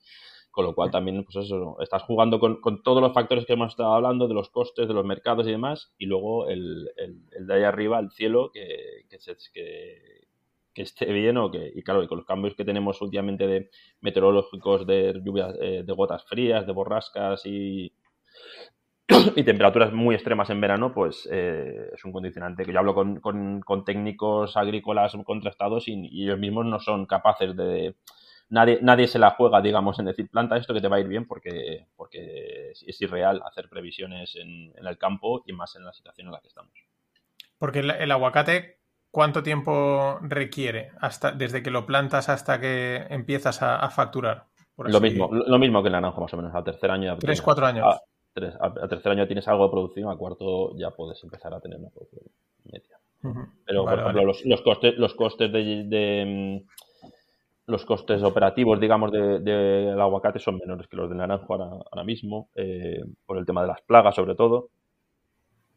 Con lo cual también, pues eso, estás jugando con, todos los factores que hemos estado hablando, de los costes, de los mercados y demás, y luego el, de ahí arriba, el cielo, que, que, esté bien o que, y claro, y con los cambios que tenemos últimamente de meteorológicos, de lluvias, eh, de gotas frías, de borrascas y, y temperaturas muy extremas en verano, pues eh, es un condicionante que yo hablo con, con, técnicos agrícolas contrastados y, ellos mismos no son capaces de... Nadie, nadie se la juega, digamos, en decir, planta esto que te va a ir bien porque, porque es irreal hacer previsiones en, el campo y más en la situación en la que estamos. Porque el, aguacate, ¿cuánto tiempo requiere hasta desde que lo plantas hasta que empiezas a, facturar? lo mismo, lo mismo que el naranjo, más o menos, al tercer año. Tres, cuatro años. Tres, al, tercer año tienes algo de producción, al cuarto ya puedes empezar a tener una producción media. Pero, por ejemplo, los, costes, los costes de, mm, los costes operativos, digamos, del de, aguacate son menores que los del naranjo ahora, mismo, eh, por el tema de las plagas, sobre todo.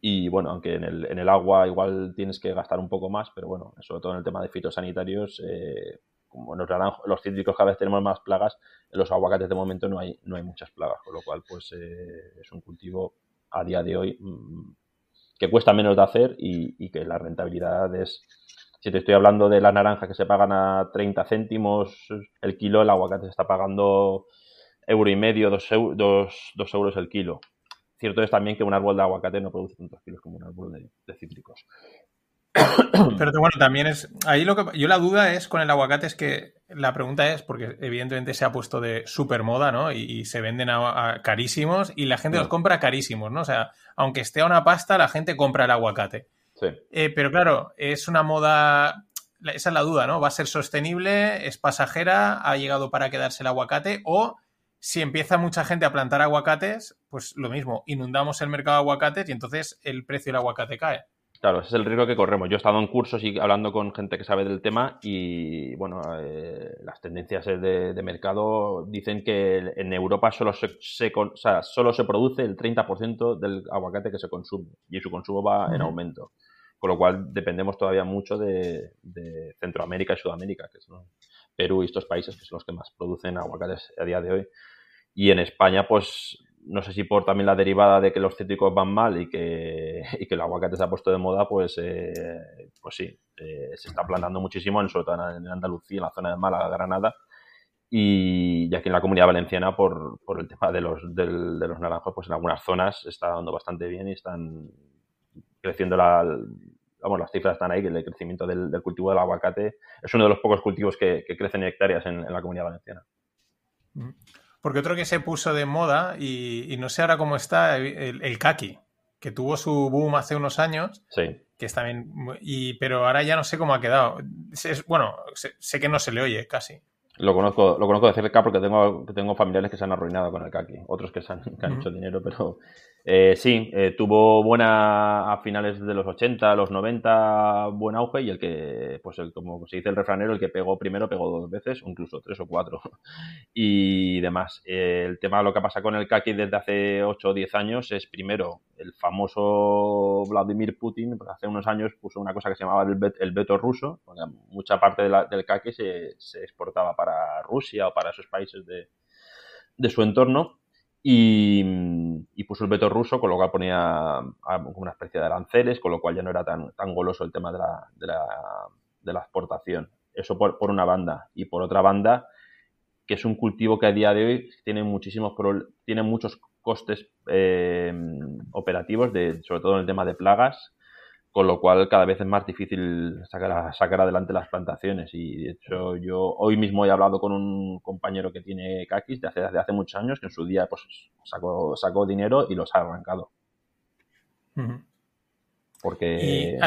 Y bueno, aunque en el, en el agua igual tienes que gastar un poco más, pero bueno, sobre todo en el tema de fitosanitarios, eh, como los, los cítricos cada vez tenemos más plagas, en los aguacates de momento no hay, no hay muchas plagas, con lo cual pues eh, es un cultivo a día de hoy mm, que cuesta menos de hacer y, que la rentabilidad es, si te estoy hablando de la naranja que se pagan a 30 céntimos el kilo, el aguacate se está pagando euro y medio, dos, dos, euros el kilo. Cierto es también que un árbol de aguacate no produce tantos kilos como un árbol de cítricos. Pero bueno, también es. Ahí lo que. Yo la duda es con el aguacate, es que la pregunta es, porque evidentemente se ha puesto de super moda, ¿no? Y, se venden a, carísimos y la gente los compra carísimos, ¿no? O sea, aunque esté a una pasta, la gente compra el aguacate. Sí. Eh, pero claro, es una moda. Esa es la duda, ¿no? ¿Va a ser sostenible? ¿Es pasajera? ¿Ha llegado para quedarse el aguacate? O si empieza mucha gente a plantar aguacates, pues lo mismo, inundamos el mercado de aguacates y entonces el precio del aguacate cae. Claro, ese es el riesgo que corremos. Yo he estado en cursos y hablando con gente que sabe del tema y, bueno, eh, las tendencias de, mercado dicen que en Europa solo se, solo se produce el 30% del aguacate que se consume y su consumo va en aumento. Con lo cual dependemos todavía mucho de, Centroamérica y Sudamérica, que son Perú y estos países que son los que más producen aguacates a día de hoy. Y en España, pues no sé si por también la derivada de que los cítricos van mal y que, y que el aguacate se ha puesto de moda, pues, eh, pues sí, eh, se está plantando muchísimo, en, sobre todo en Andalucía, en la zona de Málaga, Granada, y, aquí en la comunidad valenciana, por, por el tema de los, de los naranjos, pues en algunas zonas está dando bastante bien y están creciendo la, vamos, las cifras están ahí, que el crecimiento del, cultivo del aguacate es uno de los pocos cultivos que, crecen en hectáreas en, la comunidad valenciana. Porque otro que se puso de moda, y, no sé ahora cómo está, el, el, kaki, que tuvo su boom hace unos años. Sí. Que está bien. Y, pero ahora ya no sé cómo ha quedado. bueno, sé, que no se le oye casi. Lo conozco, lo conozco de cerca porque tengo, tengo familiares que se han arruinado con el kaki. Otros que, se han, que han hecho dinero, pero eh, sí, eh, tuvo buena a finales de los 80, los 90, buen auge y el que, pues el, como se dice el refranero, el que pegó primero pegó dos veces, incluso tres o cuatro y demás. Eh, el tema, lo que pasa con el kaki desde hace 8 o 10 años es primero el famoso Vladimir Putin, pues hace unos años puso una cosa que se llamaba el, veto ruso, mucha parte del kaki se, se, exportaba para Rusia o para esos países de, de su entorno y, puso el veto ruso, con lo cual ponía una especie de aranceles, con lo cual ya no era tan, tan goloso el tema de la, de la, de la exportación. Eso por, por, una banda. Y por otra banda, que es un cultivo que a día de hoy tiene muchísimos tiene muchos costes eh, operativos, de, sobre todo en el tema de plagas, con lo cual cada vez es más difícil sacar, sacar adelante las plantaciones. Y de hecho, yo hoy mismo he hablado con un compañero que tiene caquis de hace, hace muchos años, que en su día pues sacó, sacó dinero y los ha arrancado. Porque.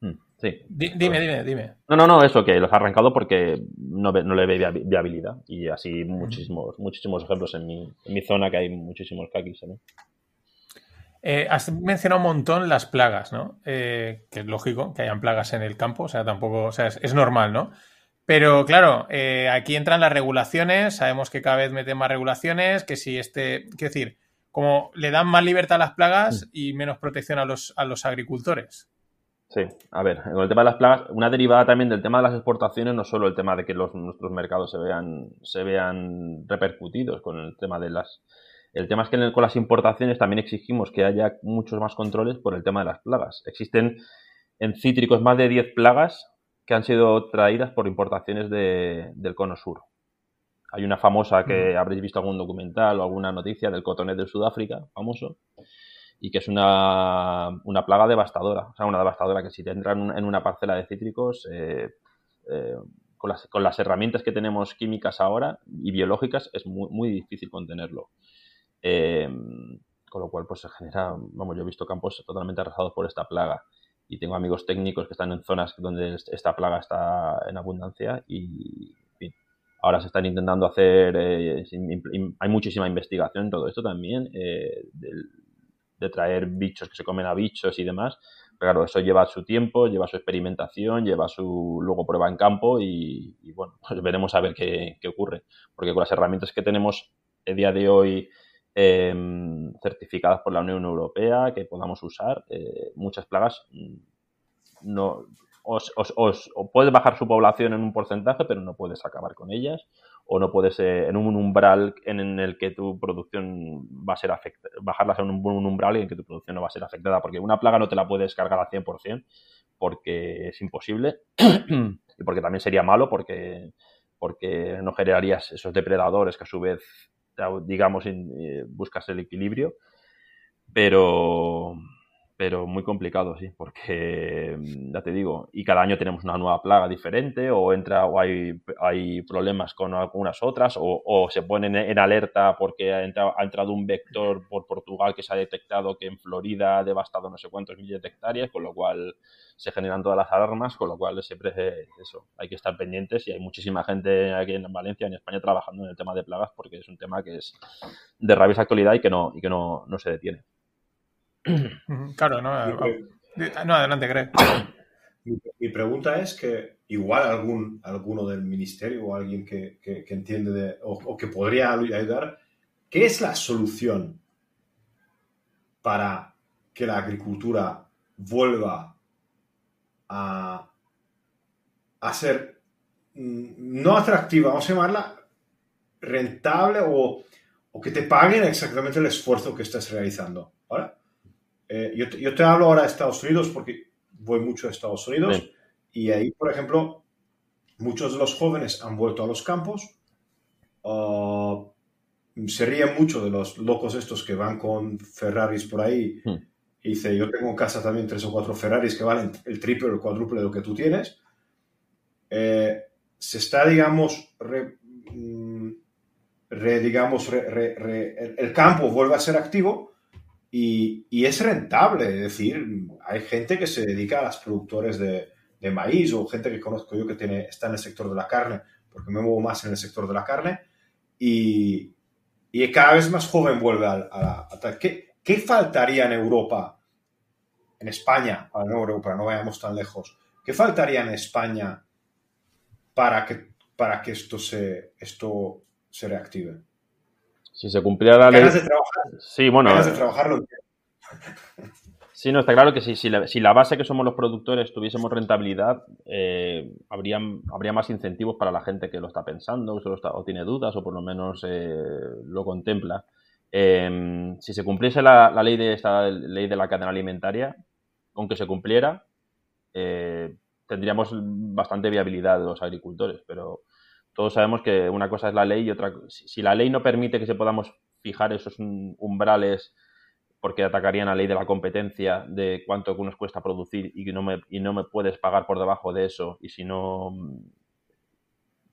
Mm, sí. Dime, dime, dime. No, no, no, eso, que los ha arrancado porque no, no le ve viabilidad. Y así muchísimos, muchísimos ejemplos en mi, en mi zona que hay muchísimos caquis. ¿no? Eh, has mencionado un montón las plagas, ¿no? Eh, que es lógico que hayan plagas en el campo, o sea, tampoco, o sea, es, normal, ¿no? Pero claro, eh, aquí entran las regulaciones, sabemos que cada vez meten más regulaciones, que si este, quiero decir, como le dan más libertad a las plagas mm. y menos protección a los, a los agricultores. Sí, a ver, con el tema de las plagas, una derivada también del tema de las exportaciones, no solo el tema de que los, nuestros mercados se vean, se vean repercutidos con el tema de las el tema es que con las importaciones también exigimos que haya muchos más controles por el tema de las plagas. Existen en cítricos más de 10 plagas que han sido traídas por importaciones del cono sur. hay una famosa que habréis visto algún documental o alguna noticia del cotonet de Sudáfrica, famoso, y que es una, una, plaga devastadora, o sea, una devastadora que si te entran en una parcela de cítricos, eh, eh, con, las, con, las, herramientas que tenemos químicas ahora y biológicas, es muy, muy difícil contenerlo. Eh, con lo cual, pues se genera, vamos, yo he visto campos totalmente arrasados por esta plaga y tengo amigos técnicos que están en zonas donde esta plaga está en abundancia y, en fin, ahora se están intentando hacer, hay muchísima investigación en todo esto también, del, de traer bichos que se comen a bichos y demás. Pero claro, eso lleva su tiempo, lleva su experimentación, lleva su luego prueba en campo y, bueno, pues veremos a ver qué, ocurre. Porque con las herramientas que tenemos el día de hoy em, certificadas por la Unión Europea, que podamos usar, eh, muchas plagas mm, no, os, os, puedes bajar su población en un porcentaje, pero no puedes acabar con ellas o no puedes eh, en un umbral en, el que tu producción va a ser afectada, bajarlas a un, umbral en que tu producción no va a ser afectada, porque una plaga no te la puedes cargar al 100% porque es imposible y porque también sería malo porque, porque no generarías esos depredadores que a su vez, digamos, eh, buscas el equilibrio, pero pero muy complicado, sí, porque mm, ya te digo, y cada año tenemos una nueva plaga diferente, o entra, o hay, hay problemas con algunas otras, o, se ponen en alerta porque ha entrado, ha entrado, un vector por Portugal que se ha detectado que en Florida ha devastado no sé cuántos miles de hectáreas, con lo cual se generan todas las alarmas, con lo cual siempre eso, hay que estar pendientes y hay muchísima gente aquí en Valencia, en España, trabajando en el tema de plagas porque es un tema que es de rabiosa actualidad y que no, y que no, no se detiene. Claro, no, no adelante, creo. Mi, pregunta es que igual algún, alguno del ministerio o alguien que, entiende o, que podría ayudar, ¿qué es la solución para que la agricultura vuelva a, a ser mm, no atractiva, vamos a llamarla rentable o, o que te paguen exactamente el esfuerzo que estás realizando? Eh, yo, te, hablo ahora de Estados Unidos porque voy mucho a Estados Unidos y ahí, por ejemplo, muchos de los jóvenes han vuelto a los campos. Uh, se ríen mucho de los locos estos que van con Ferraris por ahí. Hmm. Y dice, yo tengo en casa también tres o cuatro Ferraris que valen el triple o el cuádruple de lo que tú tienes. Eh, se está, digamos, mm, digamos el campo vuelve a ser activo y, es rentable, es decir, hay gente que se dedica a las productores de, maíz o gente que conozco yo que está en el sector de la carne, porque me muevo más en el sector de la carne, y, cada vez más joven vuelve a, la... ¿Qué, ¿Qué, faltaría en Europa, en España, para no Europa, no vayamos tan lejos, qué faltaría en España para que, para que esto, se, esto se reactive? Si se cumpliera la ley. De trabajar. Sí, bueno. de eh, trabajarlo. Sí, no, está claro que si, si, la, base que somos los productores tuviésemos rentabilidad, eh, habría, habría más incentivos para la gente que lo está pensando, o tiene dudas, o por lo menos eh, lo contempla. Em, si se cumpliese la, ley de esta ley de la cadena alimentaria, aunque se cumpliera, tendríamos bastante viabilidad de los agricultores, pero todos sabemos que una cosa es la ley y otra, si la ley no permite que se podamos fijar esos umbrales porque atacarían la ley de la competencia de cuánto nos cuesta producir y no me, y no me puedes pagar por debajo de eso y si no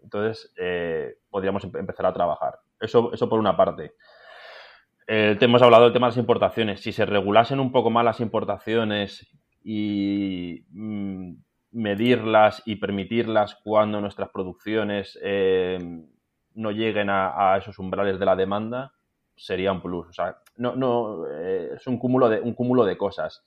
entonces eh, podríamos empezar a trabajar. Eso, eso por una parte. El tema, hemos hablado del tema de las importaciones. Si se regulasen un poco más las importaciones y mm, medirlas y permitirlas cuando nuestras producciones eh, no lleguen a, esos umbrales de la demanda sería un plus. O sea, no, no, eh, es un cúmulo de, un cúmulo de cosas.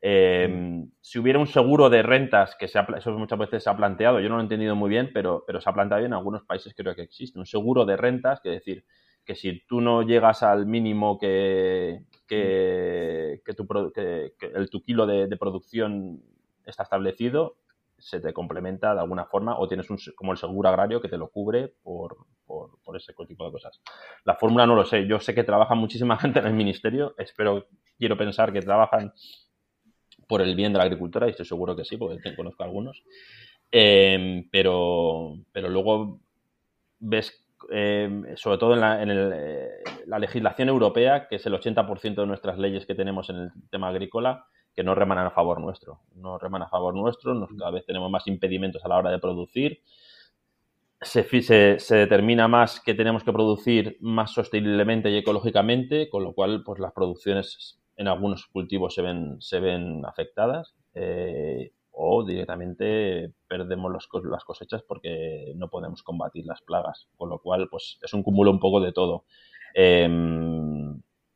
Eh, si hubiera un seguro de rentas, que se eso muchas veces se ha planteado, yo no lo he entendido muy bien, pero, pero se ha planteado en algunos países creo que existe. Un seguro de rentas, que decir, que si tú no llegas al mínimo que, que, tu, el, tu kilo de producción está establecido, se te complementa de alguna forma o tienes un, como el seguro agrario que te lo cubre por, por, ese tipo de cosas. La fórmula no lo sé. Yo sé que trabaja muchísima gente en el ministerio. Espero, quiero pensar que trabajan por el bien de la agricultura y estoy seguro que sí, porque conozco algunos. Em, pero, pero luego ves eh, sobre todo en, la, eh, la, legislación europea, que es el 80% de nuestras leyes que tenemos en el tema agrícola, que no remanan a favor nuestro. No reman a favor nuestro, nos, cada vez tenemos más impedimentos a la hora de producir. Se, se, se, determina más que tenemos que producir más sosteniblemente y ecológicamente, con lo cual pues las producciones en algunos cultivos se ven, se ven afectadas. Eh, o directamente perdemos los, las cosechas porque no podemos combatir las plagas. Con lo cual, pues es un cúmulo un poco de todo. Em,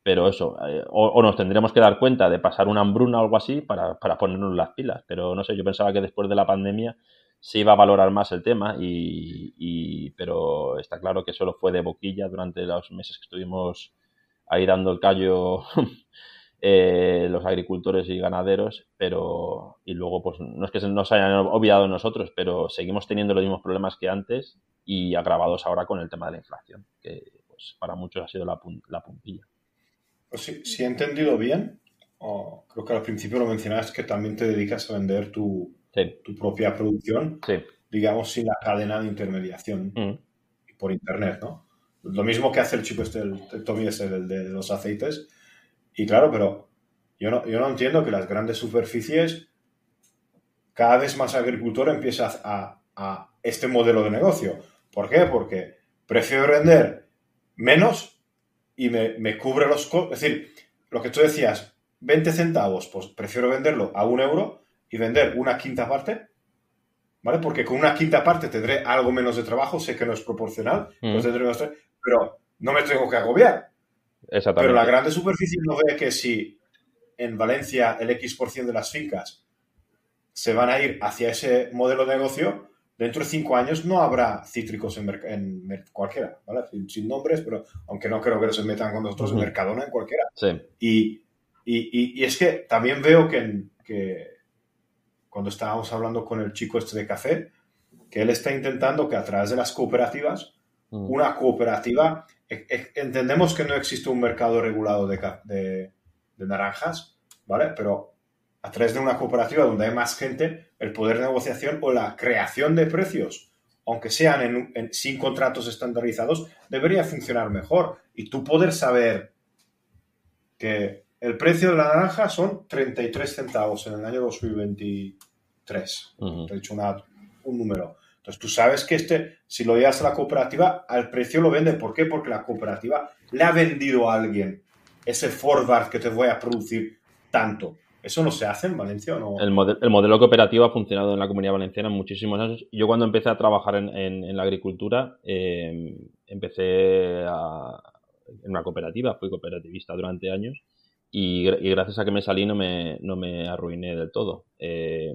pero eso, eh, o, nos tendremos que dar cuenta de pasar una hambruna o algo así para, para, ponernos las pilas. Pero no sé, yo pensaba que después de la pandemia se iba a valorar más el tema, y, y pero está claro que solo fue de boquilla durante los meses que estuvimos ahí dando el callo eh, los agricultores y ganaderos, pero y luego pues no es que nos hayan olvidado nosotros, pero seguimos teniendo los mismos problemas que antes y agravados ahora con el tema de la inflación, que pues para muchos ha sido la, la puntilla. Pues si, he entendido bien, creo que al principio lo mencionabas que también te dedicas a vender tu, tu propia producción, digamos, sin la cadena de intermediación mm. por internet, ¿no? Lo mismo que hace el chico este, el, el Tommy ese, el de los aceites, y claro, pero yo no, yo no entiendo que las grandes superficies, cada vez más agricultor empieza a, a este modelo de negocio. ¿Por qué? Porque prefiero vender menos y me, me cubre los costos. Es decir, lo que tú decías, 20 centavos, pues prefiero venderlo a un euro y vender una quinta parte, ¿vale? Porque con una quinta parte tendré algo menos de trabajo, sé que no es proporcional, mm. pero no me tengo que agobiar. Pero la grande superficie no ve que si en Valencia el X% de las fincas se van a ir hacia ese modelo de negocio, dentro de cinco años no habrá cítricos en, cualquiera, ¿vale? Sin, nombres, pero aunque no creo que se metan con nosotros en Mercadona, en cualquiera. Y, y, es que también veo que, que, cuando estábamos hablando con el chico este de café, que él está intentando que a través de las cooperativas, una cooperativa entendemos que no existe un mercado regulado de, naranjas, ¿vale? Pero a través de una cooperativa donde hay más gente, el poder de negociación o la creación de precios, aunque sean sin contratos estandarizados, debería funcionar mejor. Y tú poder saber que el precio de la naranja son 33 centavos en el año 2023. Te he dicho un número. Entonces tú sabes que este, si lo llevas a la cooperativa, al precio lo vende. ¿Por qué? Porque la cooperativa le ha vendido a alguien ese forward que te voy a producir tanto. ¿Eso no se hace en Valencia o no? El, modelo cooperativo ha funcionado en la comunidad valenciana muchísimos años. Yo cuando empecé a trabajar en, la agricultura, eh, empecé en una cooperativa, fui cooperativista durante años y, gracias a que me salí no me, no me arruiné del todo. Eh,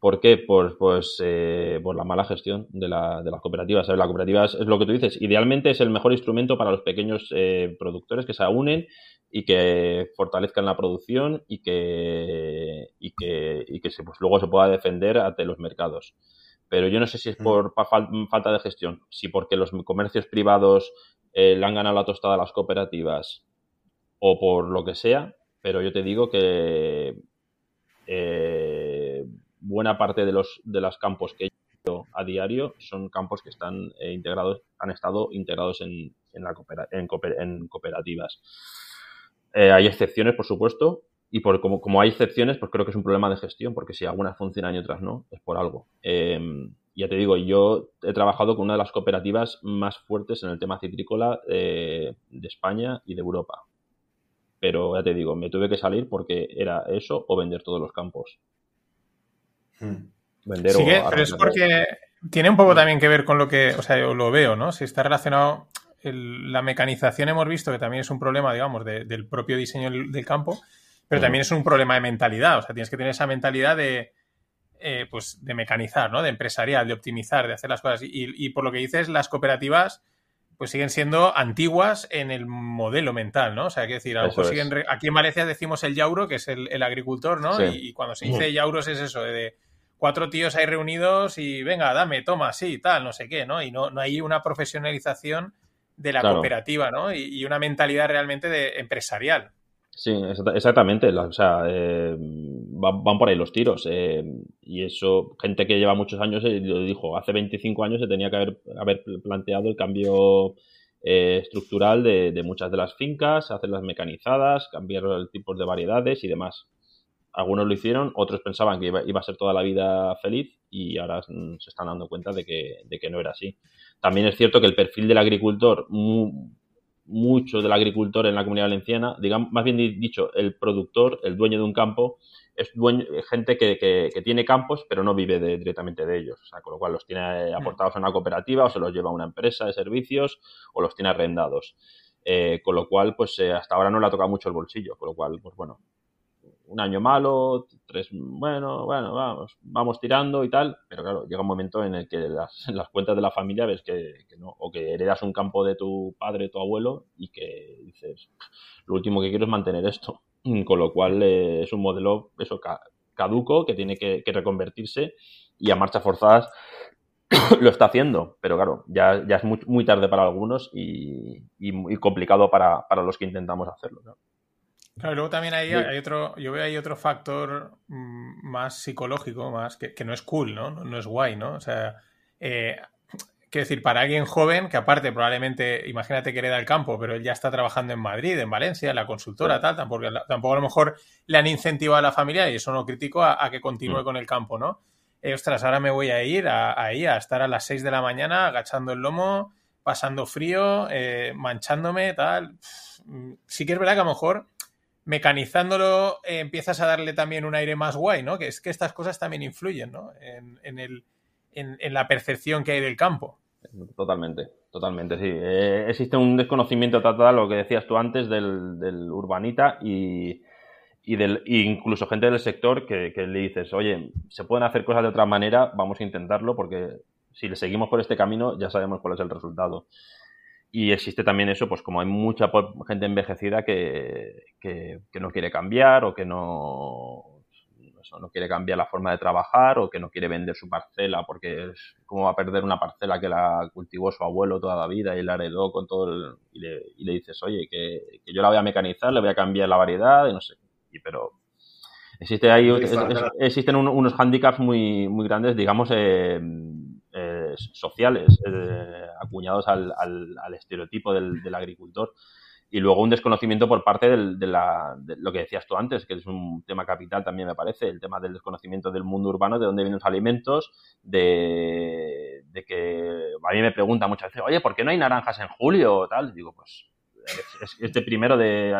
¿Por qué? Pues, pues eh, por la mala gestión de, la, de las cooperativas. La cooperativa es, lo que tú dices. Idealmente es el mejor instrumento para los pequeños eh, productores que se unen y que fortalezcan la producción y que, y que, y que se, pues, luego se pueda defender ante los mercados. Pero yo no sé si es mm. por falta de gestión, si porque los comercios privados eh, le han ganado la tostada a las cooperativas o por lo que sea, pero yo te digo que buena parte de los, de los campos que he hecho a diario son campos que están eh, integrados, han estado integrados en, en, la en, en cooperativas. Eh, hay excepciones, por supuesto, y por, como, como, hay excepciones, pues creo que es un problema de gestión, porque si algunas funcionan y otras no, es por algo. Em, ya te digo, yo he trabajado con una de las cooperativas más fuertes en el tema citrícola eh, de España y de Europa. Pero ya te digo, me tuve que salir porque era eso o vender todos los campos. Hmm. Vender sí, pero es porque tiene un poco también que ver con lo que, o sea, yo lo veo, ¿no? Si está relacionado, la mecanización hemos visto que también es un problema, digamos, del propio diseño del, campo, pero hmm. también es un problema de mentalidad, o sea, tienes que tener esa mentalidad de, eh, pues, de mecanizar, ¿no? De empresarial, de optimizar, de hacer las cosas. Y, por lo que dices, las cooperativas pues siguen siendo antiguas en el modelo mental, ¿no? O sea, hay que decir, a lo mejor siguen... Aquí en Valencia decimos el yauro, que es el, agricultor, ¿no? Y, cuando se dice yauros es eso, de cuatro tíos ahí reunidos y venga, dame, toma, sí, tal, no sé qué, ¿no? Y no, no hay una profesionalización de la cooperativa, ¿no? Y, una mentalidad realmente de empresarial. Sí, exactamente. O sea, eh, van por ahí los tiros. Eh, y eso, gente que lleva muchos años eh, lo dijo, hace 25 años se tenía que haber, haber planteado el cambio eh, estructural de, muchas de las fincas, hacerlas mecanizadas, cambiar el tipo de variedades y demás. Algunos lo hicieron, otros pensaban que iba, a ser toda la vida feliz y ahora se están dando cuenta de que, de que no era así. También es cierto que el perfil del agricultor, mucho del agricultor en la comunidad valenciana, digamos, más bien dicho, el productor, el dueño de un campo, es dueño, gente que, que, tiene campos pero no vive directamente de ellos, o sea, con lo cual los tiene mm. aportados a una cooperativa o se los lleva a una empresa de servicios o los tiene arrendados. Eh, con lo cual, pues eh, hasta ahora no le ha tocado mucho el bolsillo, con lo cual, pues bueno, un año malo, tres, bueno, bueno, vamos, vamos tirando y tal, pero claro, llega un momento en el que las, cuentas de la familia ves que, no, o que heredas un campo de tu padre, tu abuelo, y que dices, lo último que quiero es mantener esto. Con lo cual eh, es un modelo eso caduco que tiene que, reconvertirse y a marchas forzadas lo está haciendo, pero claro, ya, ya es muy, tarde para algunos y, muy complicado para, para, los que intentamos hacerlo. Claro, luego también hay, hay, otro, yo veo ahí otro factor mm, más psicológico, más que, que, no es cool, ¿no? No, es guay, ¿no? O sea, eh, quiero decir, para alguien joven, que aparte probablemente, imagínate que hereda el campo, pero él ya está trabajando en Madrid, en Valencia, en la consultora, tal, tampoco, tampoco a lo mejor le han incentivado a la familia, y eso no critico, a, que continúe mm. con el campo, ¿no? Eh, ostras, ahora me voy a ir ahí a, estar a las 6 de la mañana agachando el lomo, pasando frío, eh, manchándome, tal. Sí que es verdad que a lo mejor mecanizándolo eh, empiezas a darle también un aire más guay, ¿no? Que es que estas cosas también influyen, ¿no? En, el, en, la percepción que hay del campo. Totalmente, totalmente, sí. Eh, existe un desconocimiento total, lo que decías tú antes, del, urbanita y, y del, incluso gente del sector que, que, le dices, oye, se pueden hacer cosas de otra manera, vamos a intentarlo porque si le seguimos por este camino ya sabemos cuál es el resultado. Y existe también eso, pues como hay mucha gente envejecida que, no quiere cambiar o que no, no quiere cambiar la forma de trabajar o que no quiere vender su parcela porque es como va a perder una parcela que la cultivó su abuelo toda la vida y la heredó con todo el, y, le, dices, oye, que, yo la voy a mecanizar, le voy a cambiar la variedad y no sé. Y, pero existe ahí, existen unos handicaps muy, muy grandes, digamos, eh, eh, sociales eh, acuñados al, al, estereotipo del, agricultor y luego un desconocimiento por parte de, la, lo que decías tú antes, que es un tema capital también me parece, el tema del desconocimiento del mundo urbano, de dónde vienen los alimentos, de, que a mí me pregunta muchas veces, oye, ¿por qué no hay naranjas en julio? o tal, digo, pues es, de primero de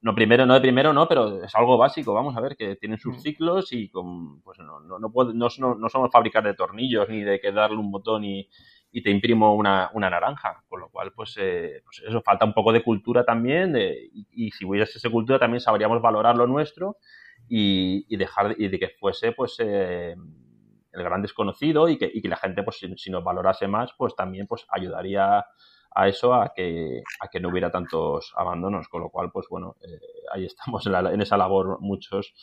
no primero, no de primero, no, pero es algo básico, vamos a ver, que tienen sus mm. ciclos y con, pues no, no, no, no, no somos fabricar de tornillos ni de que darle un botón y, y te imprimo una, una, naranja, con lo cual, pues, eh, pues, eso, falta un poco de cultura también, de, y, si hubiese esa cultura también sabríamos valorar lo nuestro y, y dejar, y de que fuese, pues, eh, el gran desconocido y que, y que la gente, pues, si, si, nos valorase más, pues también, pues, ayudaría a eso, a que, a que no hubiera tantos abandonos. Con lo cual, pues bueno, eh, ahí estamos en, esa labor muchos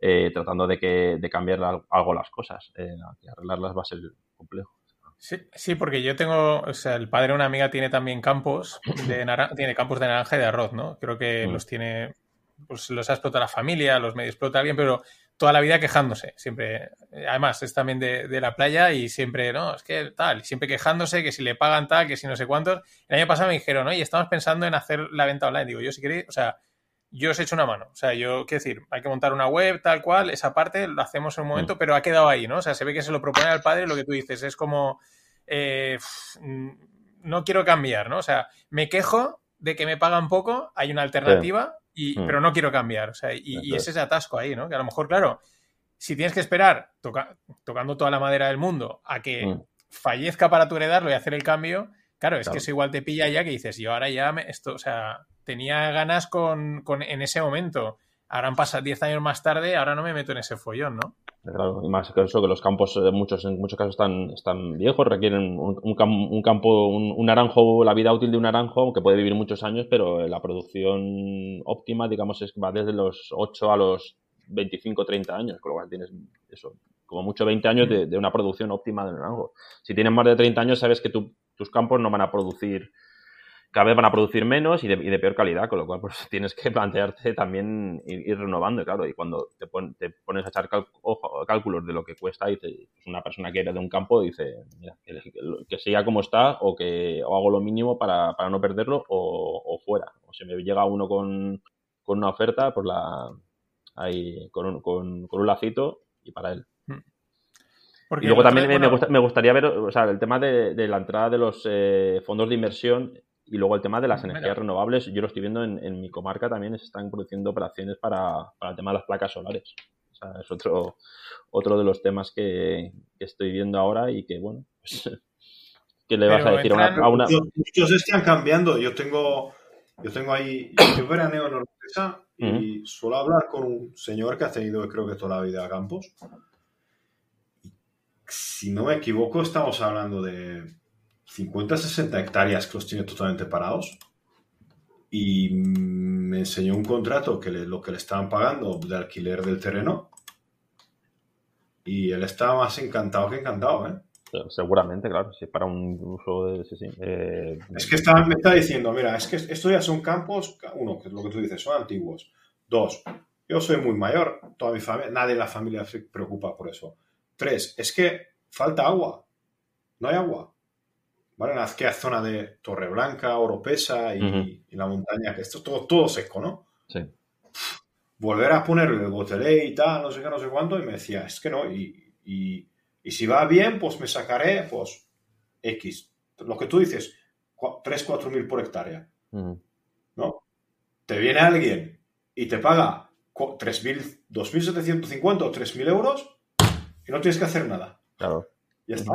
eh, tratando de, que, de cambiar algo las cosas. Eh, arreglarlas va a ser complejo. Sí, sí, porque yo tengo, o sea, el padre de una amiga tiene también campos de naranja, tiene campos de naranja y de arroz, ¿no? Creo que mm. los tiene, pues los ha explotado la familia, los medio explota alguien, pero toda la vida quejándose, siempre. Además, es también de, la playa y siempre, no, es que tal, siempre quejándose, que si le pagan tal, que si no sé cuántos. El año pasado me dijeron, y estamos pensando en hacer la venta online. Digo, yo si queréis, o sea, yo os he hecho una mano. O sea, yo, quiero decir, hay que montar una web, tal cual, esa parte lo hacemos en un momento, mm. pero ha quedado ahí, ¿no? O sea, se ve que se lo propone al padre, lo que tú dices, es como, eh, no quiero cambiar, ¿no? O sea, me quejo de que me pagan poco, hay una alternativa, y, mm. pero no quiero cambiar. O sea, y, ese es atasco ahí, ¿no? Que a lo mejor, claro, si tienes que esperar, tocando toda la madera del mundo, a que mm. fallezca para tu heredarlo y hacer el cambio, claro, es que eso igual te pilla ya que dices, yo ahora ya me, esto, o sea, tenía ganas con, con en ese momento. Ahora pasado 10 años más tarde, ahora no me meto en ese follón, ¿no? Claro, y más que eso, que los campos en muchos, en muchos casos están, están viejos, requieren un, un, campo, un, naranjo, la vida útil de un naranjo, que puede vivir muchos años, pero la producción óptima, digamos, es va desde los 8 a los 25, 30 años, con lo cual tienes eso, como mucho 20 años de, una producción óptima de naranjo. Si tienes más de 30 años, sabes que tus campos no van a producir cada vez van a producir menos y de, peor calidad, con lo cual pues tienes que plantearte también ir, renovando, claro, y cuando te, pones a echar cálculos de lo que cuesta, dice, pues, una persona que era de un campo dice, mira, que, siga como está o que hago lo mínimo para, no perderlo o, fuera. O si me llega uno con, una oferta, pues la ahí con un, con, un lacito y para él. Hmm. y luego también me, gustaría ver, o sea, el tema de, la entrada de los eh, fondos de inversión y luego el tema de las energías renovables, yo lo estoy viendo en, mi comarca también, se están produciendo operaciones para, el tema de las placas solares. O sea, es otro, otro de los temas que, estoy viendo ahora y que, bueno, pues, ¿qué le vas a decir a una, Muchos, están cambiando. Yo tengo, yo tengo ahí, yo veraneo en y suelo hablar con un señor que ha tenido, creo que toda la vida a campos. si no me equivoco, estamos hablando de 50, 60 hectáreas que los tiene totalmente parados. Y me enseñó un contrato que lo que le estaban pagando de alquiler del terreno. Y él estaba más encantado que encantado, ¿eh? Seguramente, claro, si para un uso de... Eh, es que está, me está diciendo, mira, es que esto ya son campos, uno, que es lo que tú dices, son antiguos. Dos, yo soy muy mayor, toda mi familia, nadie en la familia se preocupa por eso. Tres, es que falta agua, no hay agua. ¿Vale? En aquella zona de Torreblanca, Oropesa y, y la montaña, que esto es todo, todo seco, ¿no? Sí. Volver a ponerle el botelé y tal, no sé qué, no sé cuánto, y me decía, es que no, y, y, y si va bien, pues me sacaré, pues, X. Lo que tú dices, 3, 4 mil por hectárea, ¿no? Te viene alguien y te paga 2.750 o 3.000 euros y no tienes que hacer nada. Claro. Ya está.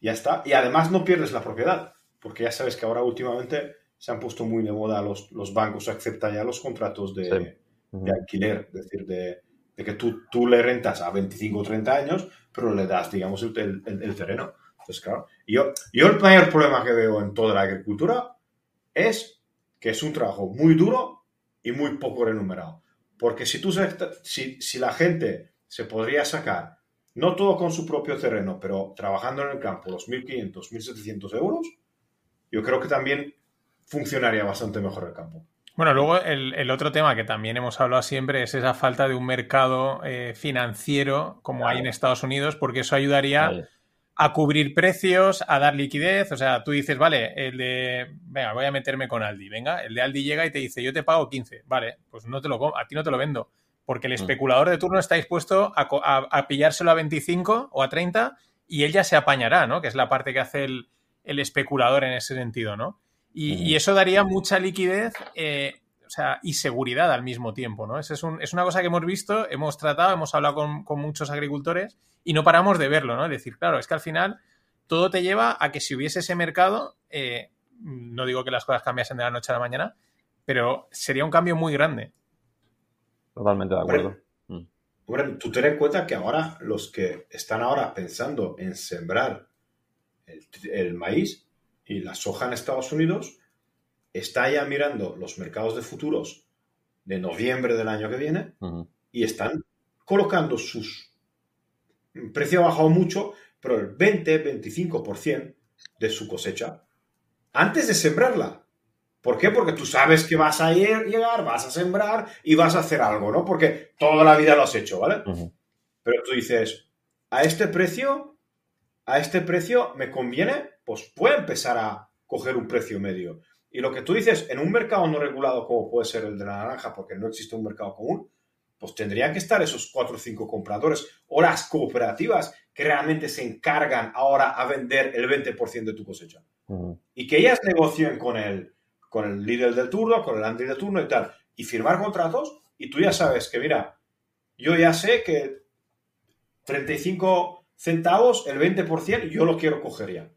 Ya está. Y además no pierdes la propiedad, porque ya sabes que ahora últimamente se han puesto muy de moda los, los bancos, aceptan ya los contratos de, alquiler, es decir, de, que tú, tú le rentas a 25 o 30 años, pero le das, digamos, el, terreno. Entonces, claro. yo, yo el mayor problema que veo en toda la agricultura es que es un trabajo muy duro y muy poco remunerado. Porque si, tú, si, si la gente se podría sacar no todo con su propio terreno, pero trabajando en el campo, los 1.500, 1.700 euros, yo creo que también funcionaría bastante mejor el campo. Bueno, luego el, otro tema que también hemos hablado siempre es esa falta de un mercado eh, financiero como hay en Estados Unidos, porque eso ayudaría a cubrir precios, a dar liquidez. O sea, tú dices, vale, el de, venga, voy a meterme con Aldi, venga, el de Aldi llega y te dice, yo te pago 15, vale, pues no te lo, a ti no te lo vendo porque el mm. especulador de turno está dispuesto a, pillárselo a 25 o a 30 y él ya se apañará, ¿no? Que es la parte que hace el, especulador en ese sentido, ¿no? Y, eso daría mucha liquidez eh, o sea, y seguridad al mismo tiempo, ¿no? Es, es, una cosa que hemos visto, hemos tratado, hemos hablado con, muchos agricultores y no paramos de verlo, ¿no? Es decir, claro, es que al final todo te lleva a que si hubiese ese mercado, eh, no digo que las cosas cambiasen de la noche a la mañana, pero sería un cambio muy grande. Totalmente de acuerdo. Hombre, mm. tú ten en cuenta que ahora los que están ahora pensando en sembrar el, maíz y la soja en Estados Unidos, está ya mirando los mercados de futuros de noviembre del año que viene y están colocando sus... El precio ha bajado mucho, pero el 20-25% de su cosecha antes de sembrarla. ¿Por qué? Porque tú sabes que vas a ir, llegar, vas a sembrar y vas a hacer algo, ¿no? Porque toda la vida lo has hecho, ¿vale? Pero tú dices, a este precio, a este precio me conviene, pues puede empezar a coger un precio medio. Y lo que tú dices, en un mercado no regulado como puede ser el de la naranja, porque no existe un mercado común, pues tendrían que estar esos cuatro o cinco compradores o las cooperativas que realmente se encargan ahora a vender el 20% de tu cosecha. Y que ellas negocien con él con el líder del turno, con el anti de turno y tal, y firmar contratos, y tú ya sabes que, mira, yo ya sé que 35 centavos, el 20%, yo lo quiero coger ya.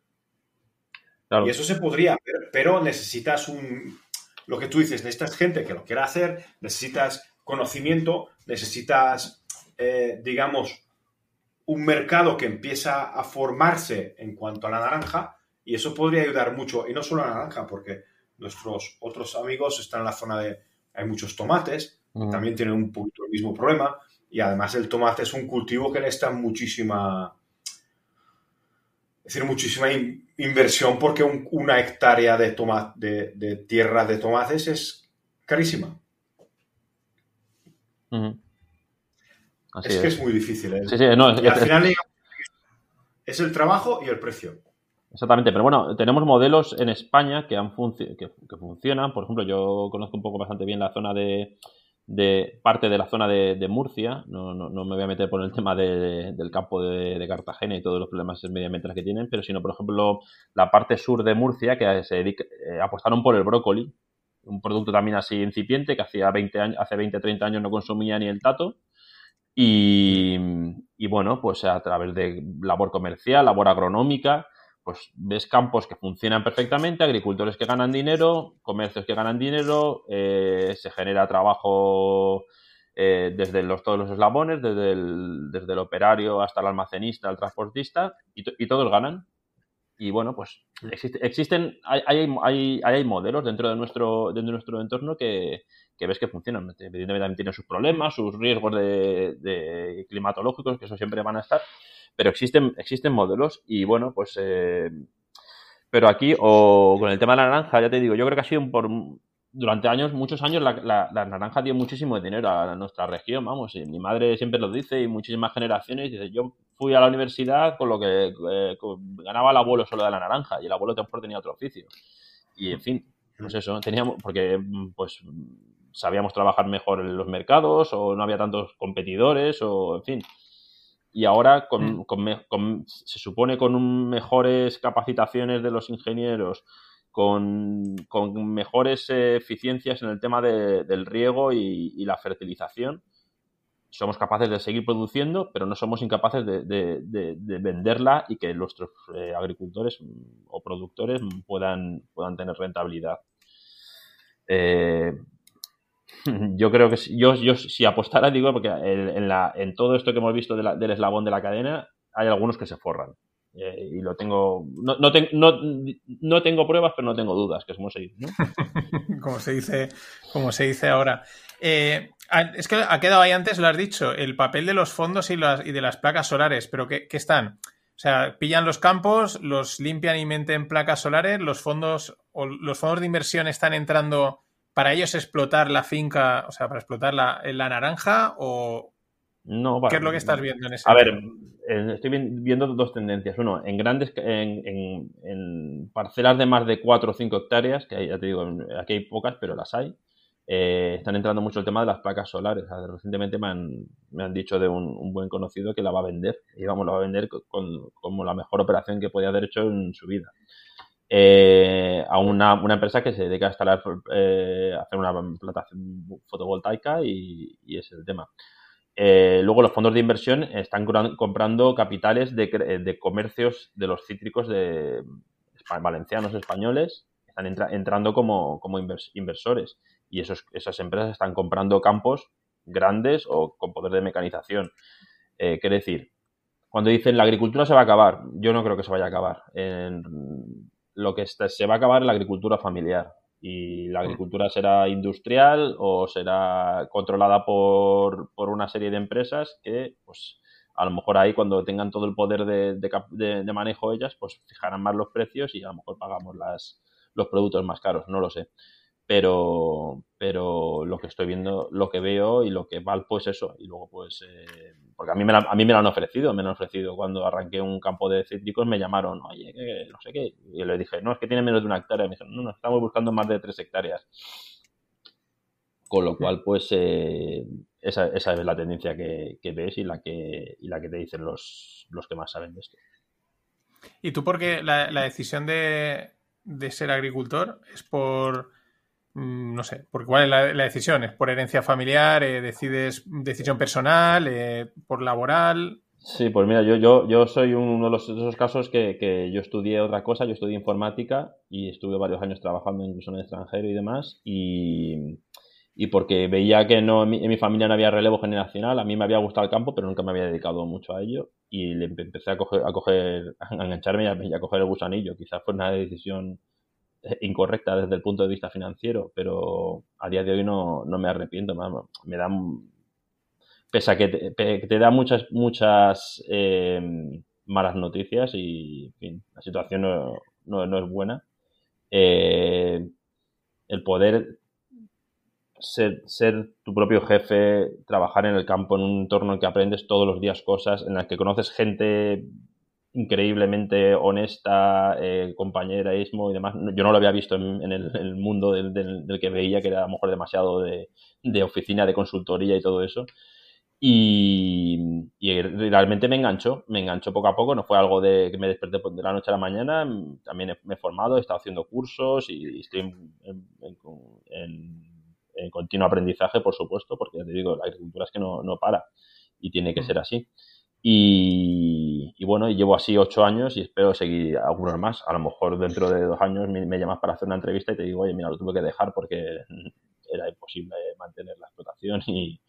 Y eso se podría, pero, necesitas un, lo que tú dices, necesitas gente que lo quiera hacer, necesitas conocimiento, necesitas, eh, digamos, un mercado que empieza a formarse en cuanto a la naranja, y eso podría ayudar mucho, y no solo a la naranja, porque nuestros otros amigos están en la zona de, hay muchos tomates, también tienen un poquito el mismo problema, y además el tomate es un cultivo que necesita muchísima, es decir, muchísima inversión porque una hectárea de, de, de tierra de tomates es carísima. es, que es muy difícil. ¿eh? al final es el trabajo y el precio. Exactamente, pero bueno, tenemos modelos en España que, han que, funcionan. Por ejemplo, yo conozco un poco bastante bien la zona de, de parte de la zona de, Murcia. No, no, no, me voy a meter por el tema del campo de, Cartagena y todos los problemas medioambientales que tienen, pero sino, por ejemplo, la parte sur de Murcia que se dedica, eh, apostaron por el brócoli, un producto también así incipiente que hacía 20 años, hace 20, 30 años no consumía ni el tato. Y, y bueno, pues a través de labor comercial, labor agronómica, pues ves campos que funcionan perfectamente, agricultores que ganan dinero, comercios que ganan dinero, eh, se genera trabajo eh, desde los, todos los eslabones, desde el, desde el operario hasta el almacenista, el transportista, y, todos ganan. Y bueno, pues existen, hay, hay, hay, modelos dentro de nuestro, dentro de nuestro entorno que, ves que funcionan. Evidentemente también tienen sus problemas, sus riesgos de climatológicos, que eso siempre van a estar pero existen, existen modelos y bueno, pues... Eh, pero aquí, o con el tema de la naranja, ya te digo, yo creo que ha sido por... Durante años, muchos años, la, naranja dio muchísimo dinero a nuestra región, vamos, y mi madre siempre lo dice y muchísimas generaciones, dice, yo fui a la universidad con lo que eh, ganaba el abuelo solo de la naranja y el abuelo tampoco tenía otro oficio. Y en fin, pues eso, teníamos, porque pues sabíamos trabajar mejor en los mercados o no había tantos competidores o en fin y ahora con, mm. se supone con mejores capacitaciones de los ingenieros, con, mejores eficiencias en el tema del riego y, la fertilización, somos capaces de seguir produciendo, pero no somos incapaces de, venderla y que nuestros eh, agricultores o productores puedan, puedan tener rentabilidad. Eh, yo creo que yo, yo si apostara, digo, porque en, la, en todo esto que hemos visto del eslabón de la cadena, hay algunos que se forran. Eh, y lo tengo. No, no, no, tengo pruebas, pero no tengo dudas, que es como se como, se dice como se dice ahora. Eh, es que ha quedado ahí antes, lo has dicho, el papel de los fondos y, las, y de las placas solares, pero ¿qué, ¿qué, están? O sea, pillan los campos, los limpian y meten placas solares, los fondos o los fondos de inversión están entrando para ellos explotar la finca, o sea, para explotar la, la naranja o no, ¿Qué es lo que estás viendo en ese A ver, estoy viendo dos tendencias. Uno, en grandes, en, en, parcelas de más de 4 o 5 hectáreas, que ya te digo, aquí hay pocas, pero las hay, eh, están entrando mucho el tema de las placas solares. recientemente me han, me han, dicho de un, buen conocido que la va a vender. Y vamos, la va a vender con, como la mejor operación que podía haber hecho en su vida. Eh, a una, una, empresa que se dedica a instalar, eh, hacer una plataforma fotovoltaica y, ese es el tema. Eh, luego los fondos de inversión están comprando capitales de, de comercios de los cítricos de valencianos españoles, están entrando como, inversores y esos, esas empresas están comprando campos grandes o con poder de mecanización. quiere decir, cuando dicen la agricultura se va a acabar, yo no creo que se vaya a acabar. Lo que se va a acabar es la agricultura familiar. Y la mm. agricultura será industrial o será controlada por, por una serie de empresas que, pues, a lo mejor ahí cuando tengan todo el poder de, de, de, manejo ellas, pues fijarán más los precios y a lo mejor pagamos las, los productos más caros, no lo sé pero, pero lo que estoy viendo, lo que veo y lo que va, pues eso. Y luego, pues, eh, porque a mí, me a mí me lo han ofrecido, me lo han ofrecido cuando arranqué un campo de cítricos, me llamaron, oye, que, no sé qué. Y le dije, no, es que tiene menos de una hectárea. me dijeron, no, no, estamos buscando más de tres hectáreas. Con lo cual, pues, eh, esa, esa, es la tendencia que, ves y la que, y la que te dicen los, los que más saben de esto. ¿Y tú por qué la, la decisión de, de ser agricultor es por no sé, porque cuál es la, decisión, es por herencia familiar, eh, decides decisión personal, eh, por laboral. Sí, pues mira, yo, yo, yo soy uno de, los, esos casos que, que, yo estudié otra cosa, yo estudié informática y estuve varios años trabajando incluso en el extranjero y demás y, y porque veía que no en mi, familia no había relevo generacional, a mí me había gustado el campo pero nunca me había dedicado mucho a ello y le empecé a coger, a, coger, a engancharme y a coger el gusanillo, quizás fue una decisión incorrecta desde el punto de vista financiero, pero a día de hoy no, no me arrepiento. Me da, pese a que te, da muchas, muchas, eh, malas noticias y, en fin, la situación no, no, es buena. Eh, el poder ser, ser, tu propio jefe, trabajar en el campo, en un entorno en que aprendes todos los días cosas, en el que conoces gente increíblemente honesta, eh, compañerismo y demás. Yo no lo había visto en, el, mundo del, del, que veía, que era a lo mejor demasiado de, de, oficina, de consultoría y todo eso. Y, realmente me enganchó, me enganchó poco a poco, no fue algo de que me desperté de la noche a la mañana, también me he formado, he estado haciendo cursos y estoy en, en, continuo aprendizaje, por supuesto, porque ya te digo, la agricultura es que no, no para y tiene que mm. ser así. Y, bueno, llevo así ocho años y espero seguir algunos más. A lo mejor dentro de dos años me, llamas para hacer una entrevista y te digo, oye, mira, lo tuve que dejar porque era imposible mantener la explotación y,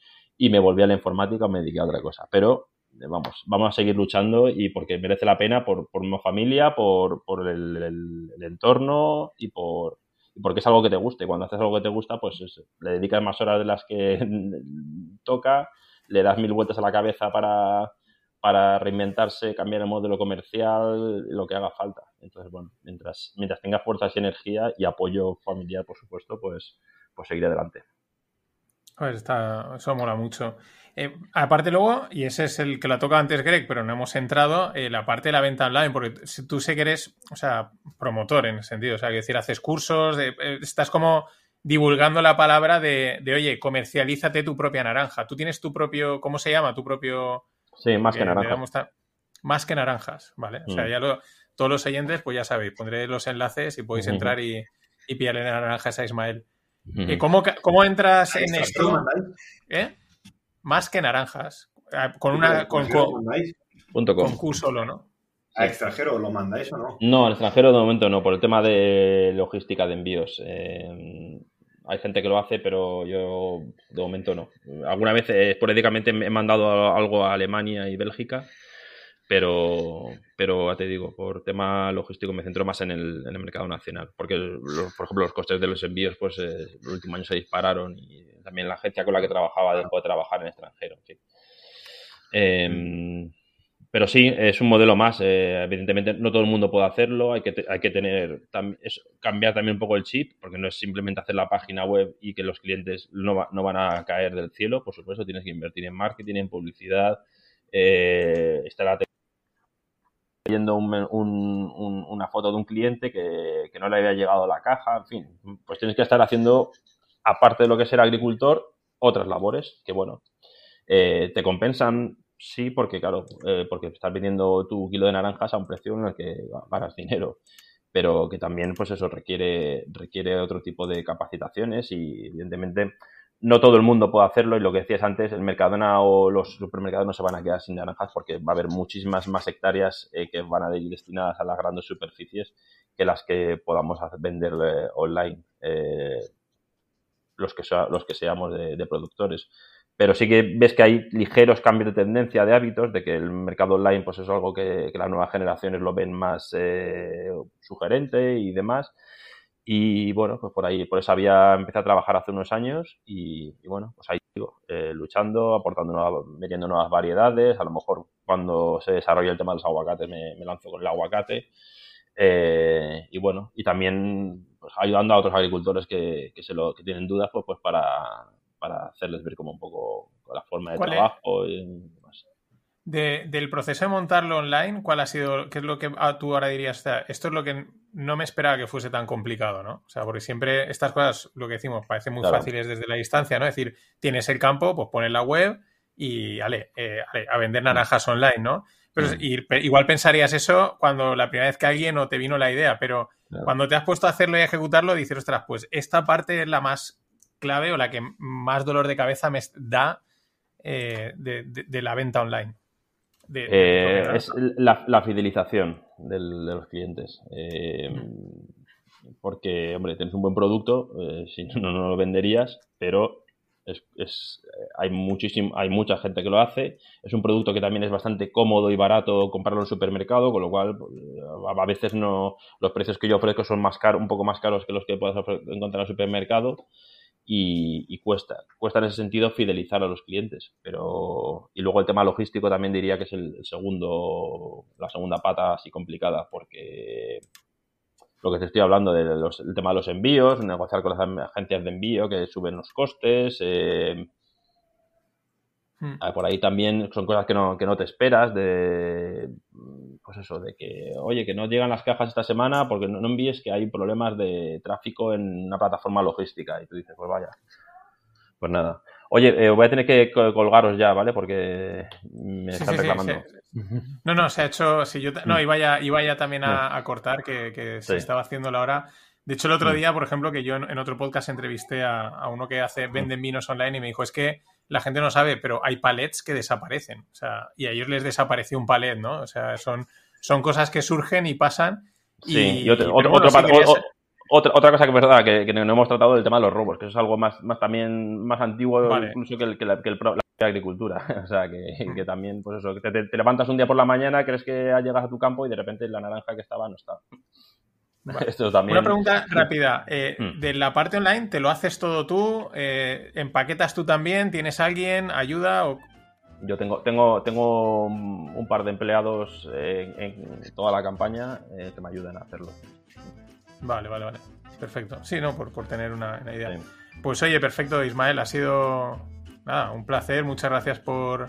me volví a la informática o me dediqué a otra cosa. Pero vamos, vamos a seguir luchando y porque merece la pena por, por mi familia, por, por el, entorno y por porque es algo que te guste. Cuando haces algo que te gusta, pues le dedicas más horas de las que toca, le das mil vueltas a la cabeza para, para reinventarse, cambiar el modelo comercial, lo que haga falta. Entonces, bueno, mientras, mientras tenga fuerzas y energía y apoyo familiar, por supuesto, pues, pues seguiré adelante. Pues está, eso mola mucho. Eh, aparte luego, y ese es el que lo toca antes Greg, pero no hemos entrado, eh, la parte de la venta online, porque tú sé que eres, o sea, promotor en ese sentido, o sea, que decir, haces cursos, eh, estás como divulgando la palabra de, oye, comercialízate tu propia naranja. Tú tienes tu propio, ¿cómo se llama? Tu propio Sí, más que naranjas. Más que naranjas, ¿vale? O sea, mm. ya lo, todos los oyentes, pues ya sabéis, pondré los enlaces y podéis entrar y, y pillarle naranjas a Ismael. ¿Y ¿Cómo, ¿Cómo, entras en esto? ¿Eh? Más que naranjas. Ah, con una. Con, con, con Q solo, ¿no? ¿A extranjero lo mandáis o no? No, al extranjero de momento no, por el tema de logística de envíos. Eh, hay gente que lo hace, pero yo de momento no. Alguna vez eh, esporádicamente he mandado algo a Alemania y Bélgica, pero, pero te digo, por tema logístico me centro más en el, el mercado nacional, porque por ejemplo los costes de los envíos pues eh, los últimos años se dispararon y también la agencia con la que trabajaba dejó de trabajar en extranjero. En pero sí, es un modelo más. Eh, evidentemente, no todo el mundo puede hacerlo. Hay que, hay que tener, es, cambiar también un poco el chip, porque no es simplemente hacer la página web y que los clientes no, no van a caer del cielo. Por supuesto, tienes que invertir en marketing, en publicidad, eh, estar viendo una foto de un cliente que, no le había llegado a la caja. En fin, pues tienes que estar haciendo, aparte de lo que es ser agricultor, otras labores que, bueno, eh, te compensan sí, porque claro, eh, porque estás vendiendo tu kilo de naranjas a un precio en el que ganas dinero, pero que también pues eso requiere, requiere otro tipo de capacitaciones y evidentemente no todo el mundo puede hacerlo. Y lo que decías antes, el Mercadona o los supermercados no se van a quedar sin naranjas porque va a haber muchísimas más hectáreas eh, que van a ir destinadas a las grandes superficies que las que podamos vender online eh, los, que los que seamos de productores pero sí que ves que hay ligeros cambios de tendencia de hábitos, de que el mercado online pues es algo que, las nuevas generaciones lo ven más eh, sugerente y demás. Y bueno, pues por ahí, por eso había empezado a trabajar hace unos años y, bueno, pues ahí sigo, eh, luchando, aportando nuevas, metiendo nuevas variedades. A lo mejor cuando se desarrolla el tema de los aguacates me, lanzo con el aguacate. Eh, y bueno, y también pues, ayudando a otros agricultores que, que, se lo, que tienen dudas pues, pues para, para hacerles ver como un poco la forma de trabajo y demás. del proceso de montarlo online, ¿cuál ha sido, qué es lo que tú ahora dirías? Esto es lo que no me esperaba que fuese tan complicado, ¿no? O sea, porque siempre estas cosas, lo que decimos, parecen muy fáciles desde la distancia, ¿no? Es decir, tienes el campo, pues pones la web y, ale, eh, a vender naranjas online, ¿no? Pero mm. igual pensarías eso cuando la primera vez que alguien no te vino la idea, pero cuando te has puesto a hacerlo y a ejecutarlo, dices, ostras, pues esta parte es la más clave o la que más dolor de cabeza me da eh, de, la venta online? Eh, es la, fidelización de los clientes. Eh, porque, hombre, tienes un buen producto, si no, no lo venderías, pero es, hay, muchísimo, hay mucha gente que lo hace. Es un producto que también es bastante cómodo y barato comprarlo en el supermercado, con lo cual a veces no los precios que yo ofrezco son más caros, un poco más caros que los que puedes encontrar en el supermercado y, cuesta. Cuesta en ese sentido fidelizar a los clientes. Pero, y luego el tema logístico también diría que es el, segundo, la segunda pata así complicada, porque lo que te estoy hablando del tema de los envíos, negociar con las agencias de envío que suben los costes. Eh, hmm. ah, por ahí también son cosas que no, que no te esperas, de pues eso, de que, oye, que no llegan las cajas esta semana porque no, envíes que hay problemas de tráfico en una plataforma logística. Y tú dices, pues vaya, pues nada. Oye, eh, voy a tener que colgaros ya, ¿vale? Porque me están reclamando. no, no, se ha hecho. Si yo, no, iba ya, iba ya también a, cortar, que, se estaba haciendo la hora. De hecho, el otro día, por ejemplo, que yo en, otro podcast entrevisté a, a, uno que hace venden vinos online y me dijo, es que la gente no sabe, pero hay palets que desaparecen. O sea, y a ellos les desapareció un palet, ¿no? O sea, son, son cosas que surgen y pasan. sí, y otro, otra, cosa que es verdad, que, no hemos tratado del tema de los robos, que eso es algo más, más también más antiguo incluso que, el, que, la, agricultura. o sea, que, también, pues eso, te, te, levantas un día por la mañana, crees que llegas a tu campo y de repente la naranja que estaba no está. Una pregunta rápida. Eh, hmm. ¿De la parte online te lo haces todo tú? Eh, ¿Empaquetas tú también? ¿Tienes alguien? ¿Ayuda? O... Yo tengo, tengo, tengo un par de empleados en, toda la campaña eh, que me ayudan a hacerlo. Vale, vale, vale. Perfecto. Sí, no, por, tener una, idea. Pues oye, perfecto, Ismael. Ha sido nada, un placer. Muchas gracias por,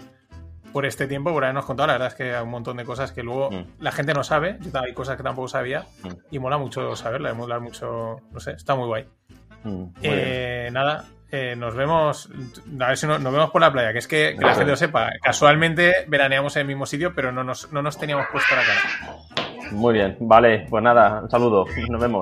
por este tiempo, por habernos contado. La verdad es que hay un montón de cosas que luego mm. la gente no sabe. Yo hay cosas que tampoco sabía mm. y mola mucho saberla, mola mucho, no sé, está muy guay. Mm, eh, nada, eh, nos vemos, a ver si nos vemos por la playa, que es que, la gente lo sepa. Casualmente veraneamos en el mismo sitio, pero no nos, no nos teníamos puesto la cara. Muy bien, vale, pues nada, un saludo, nos vemos.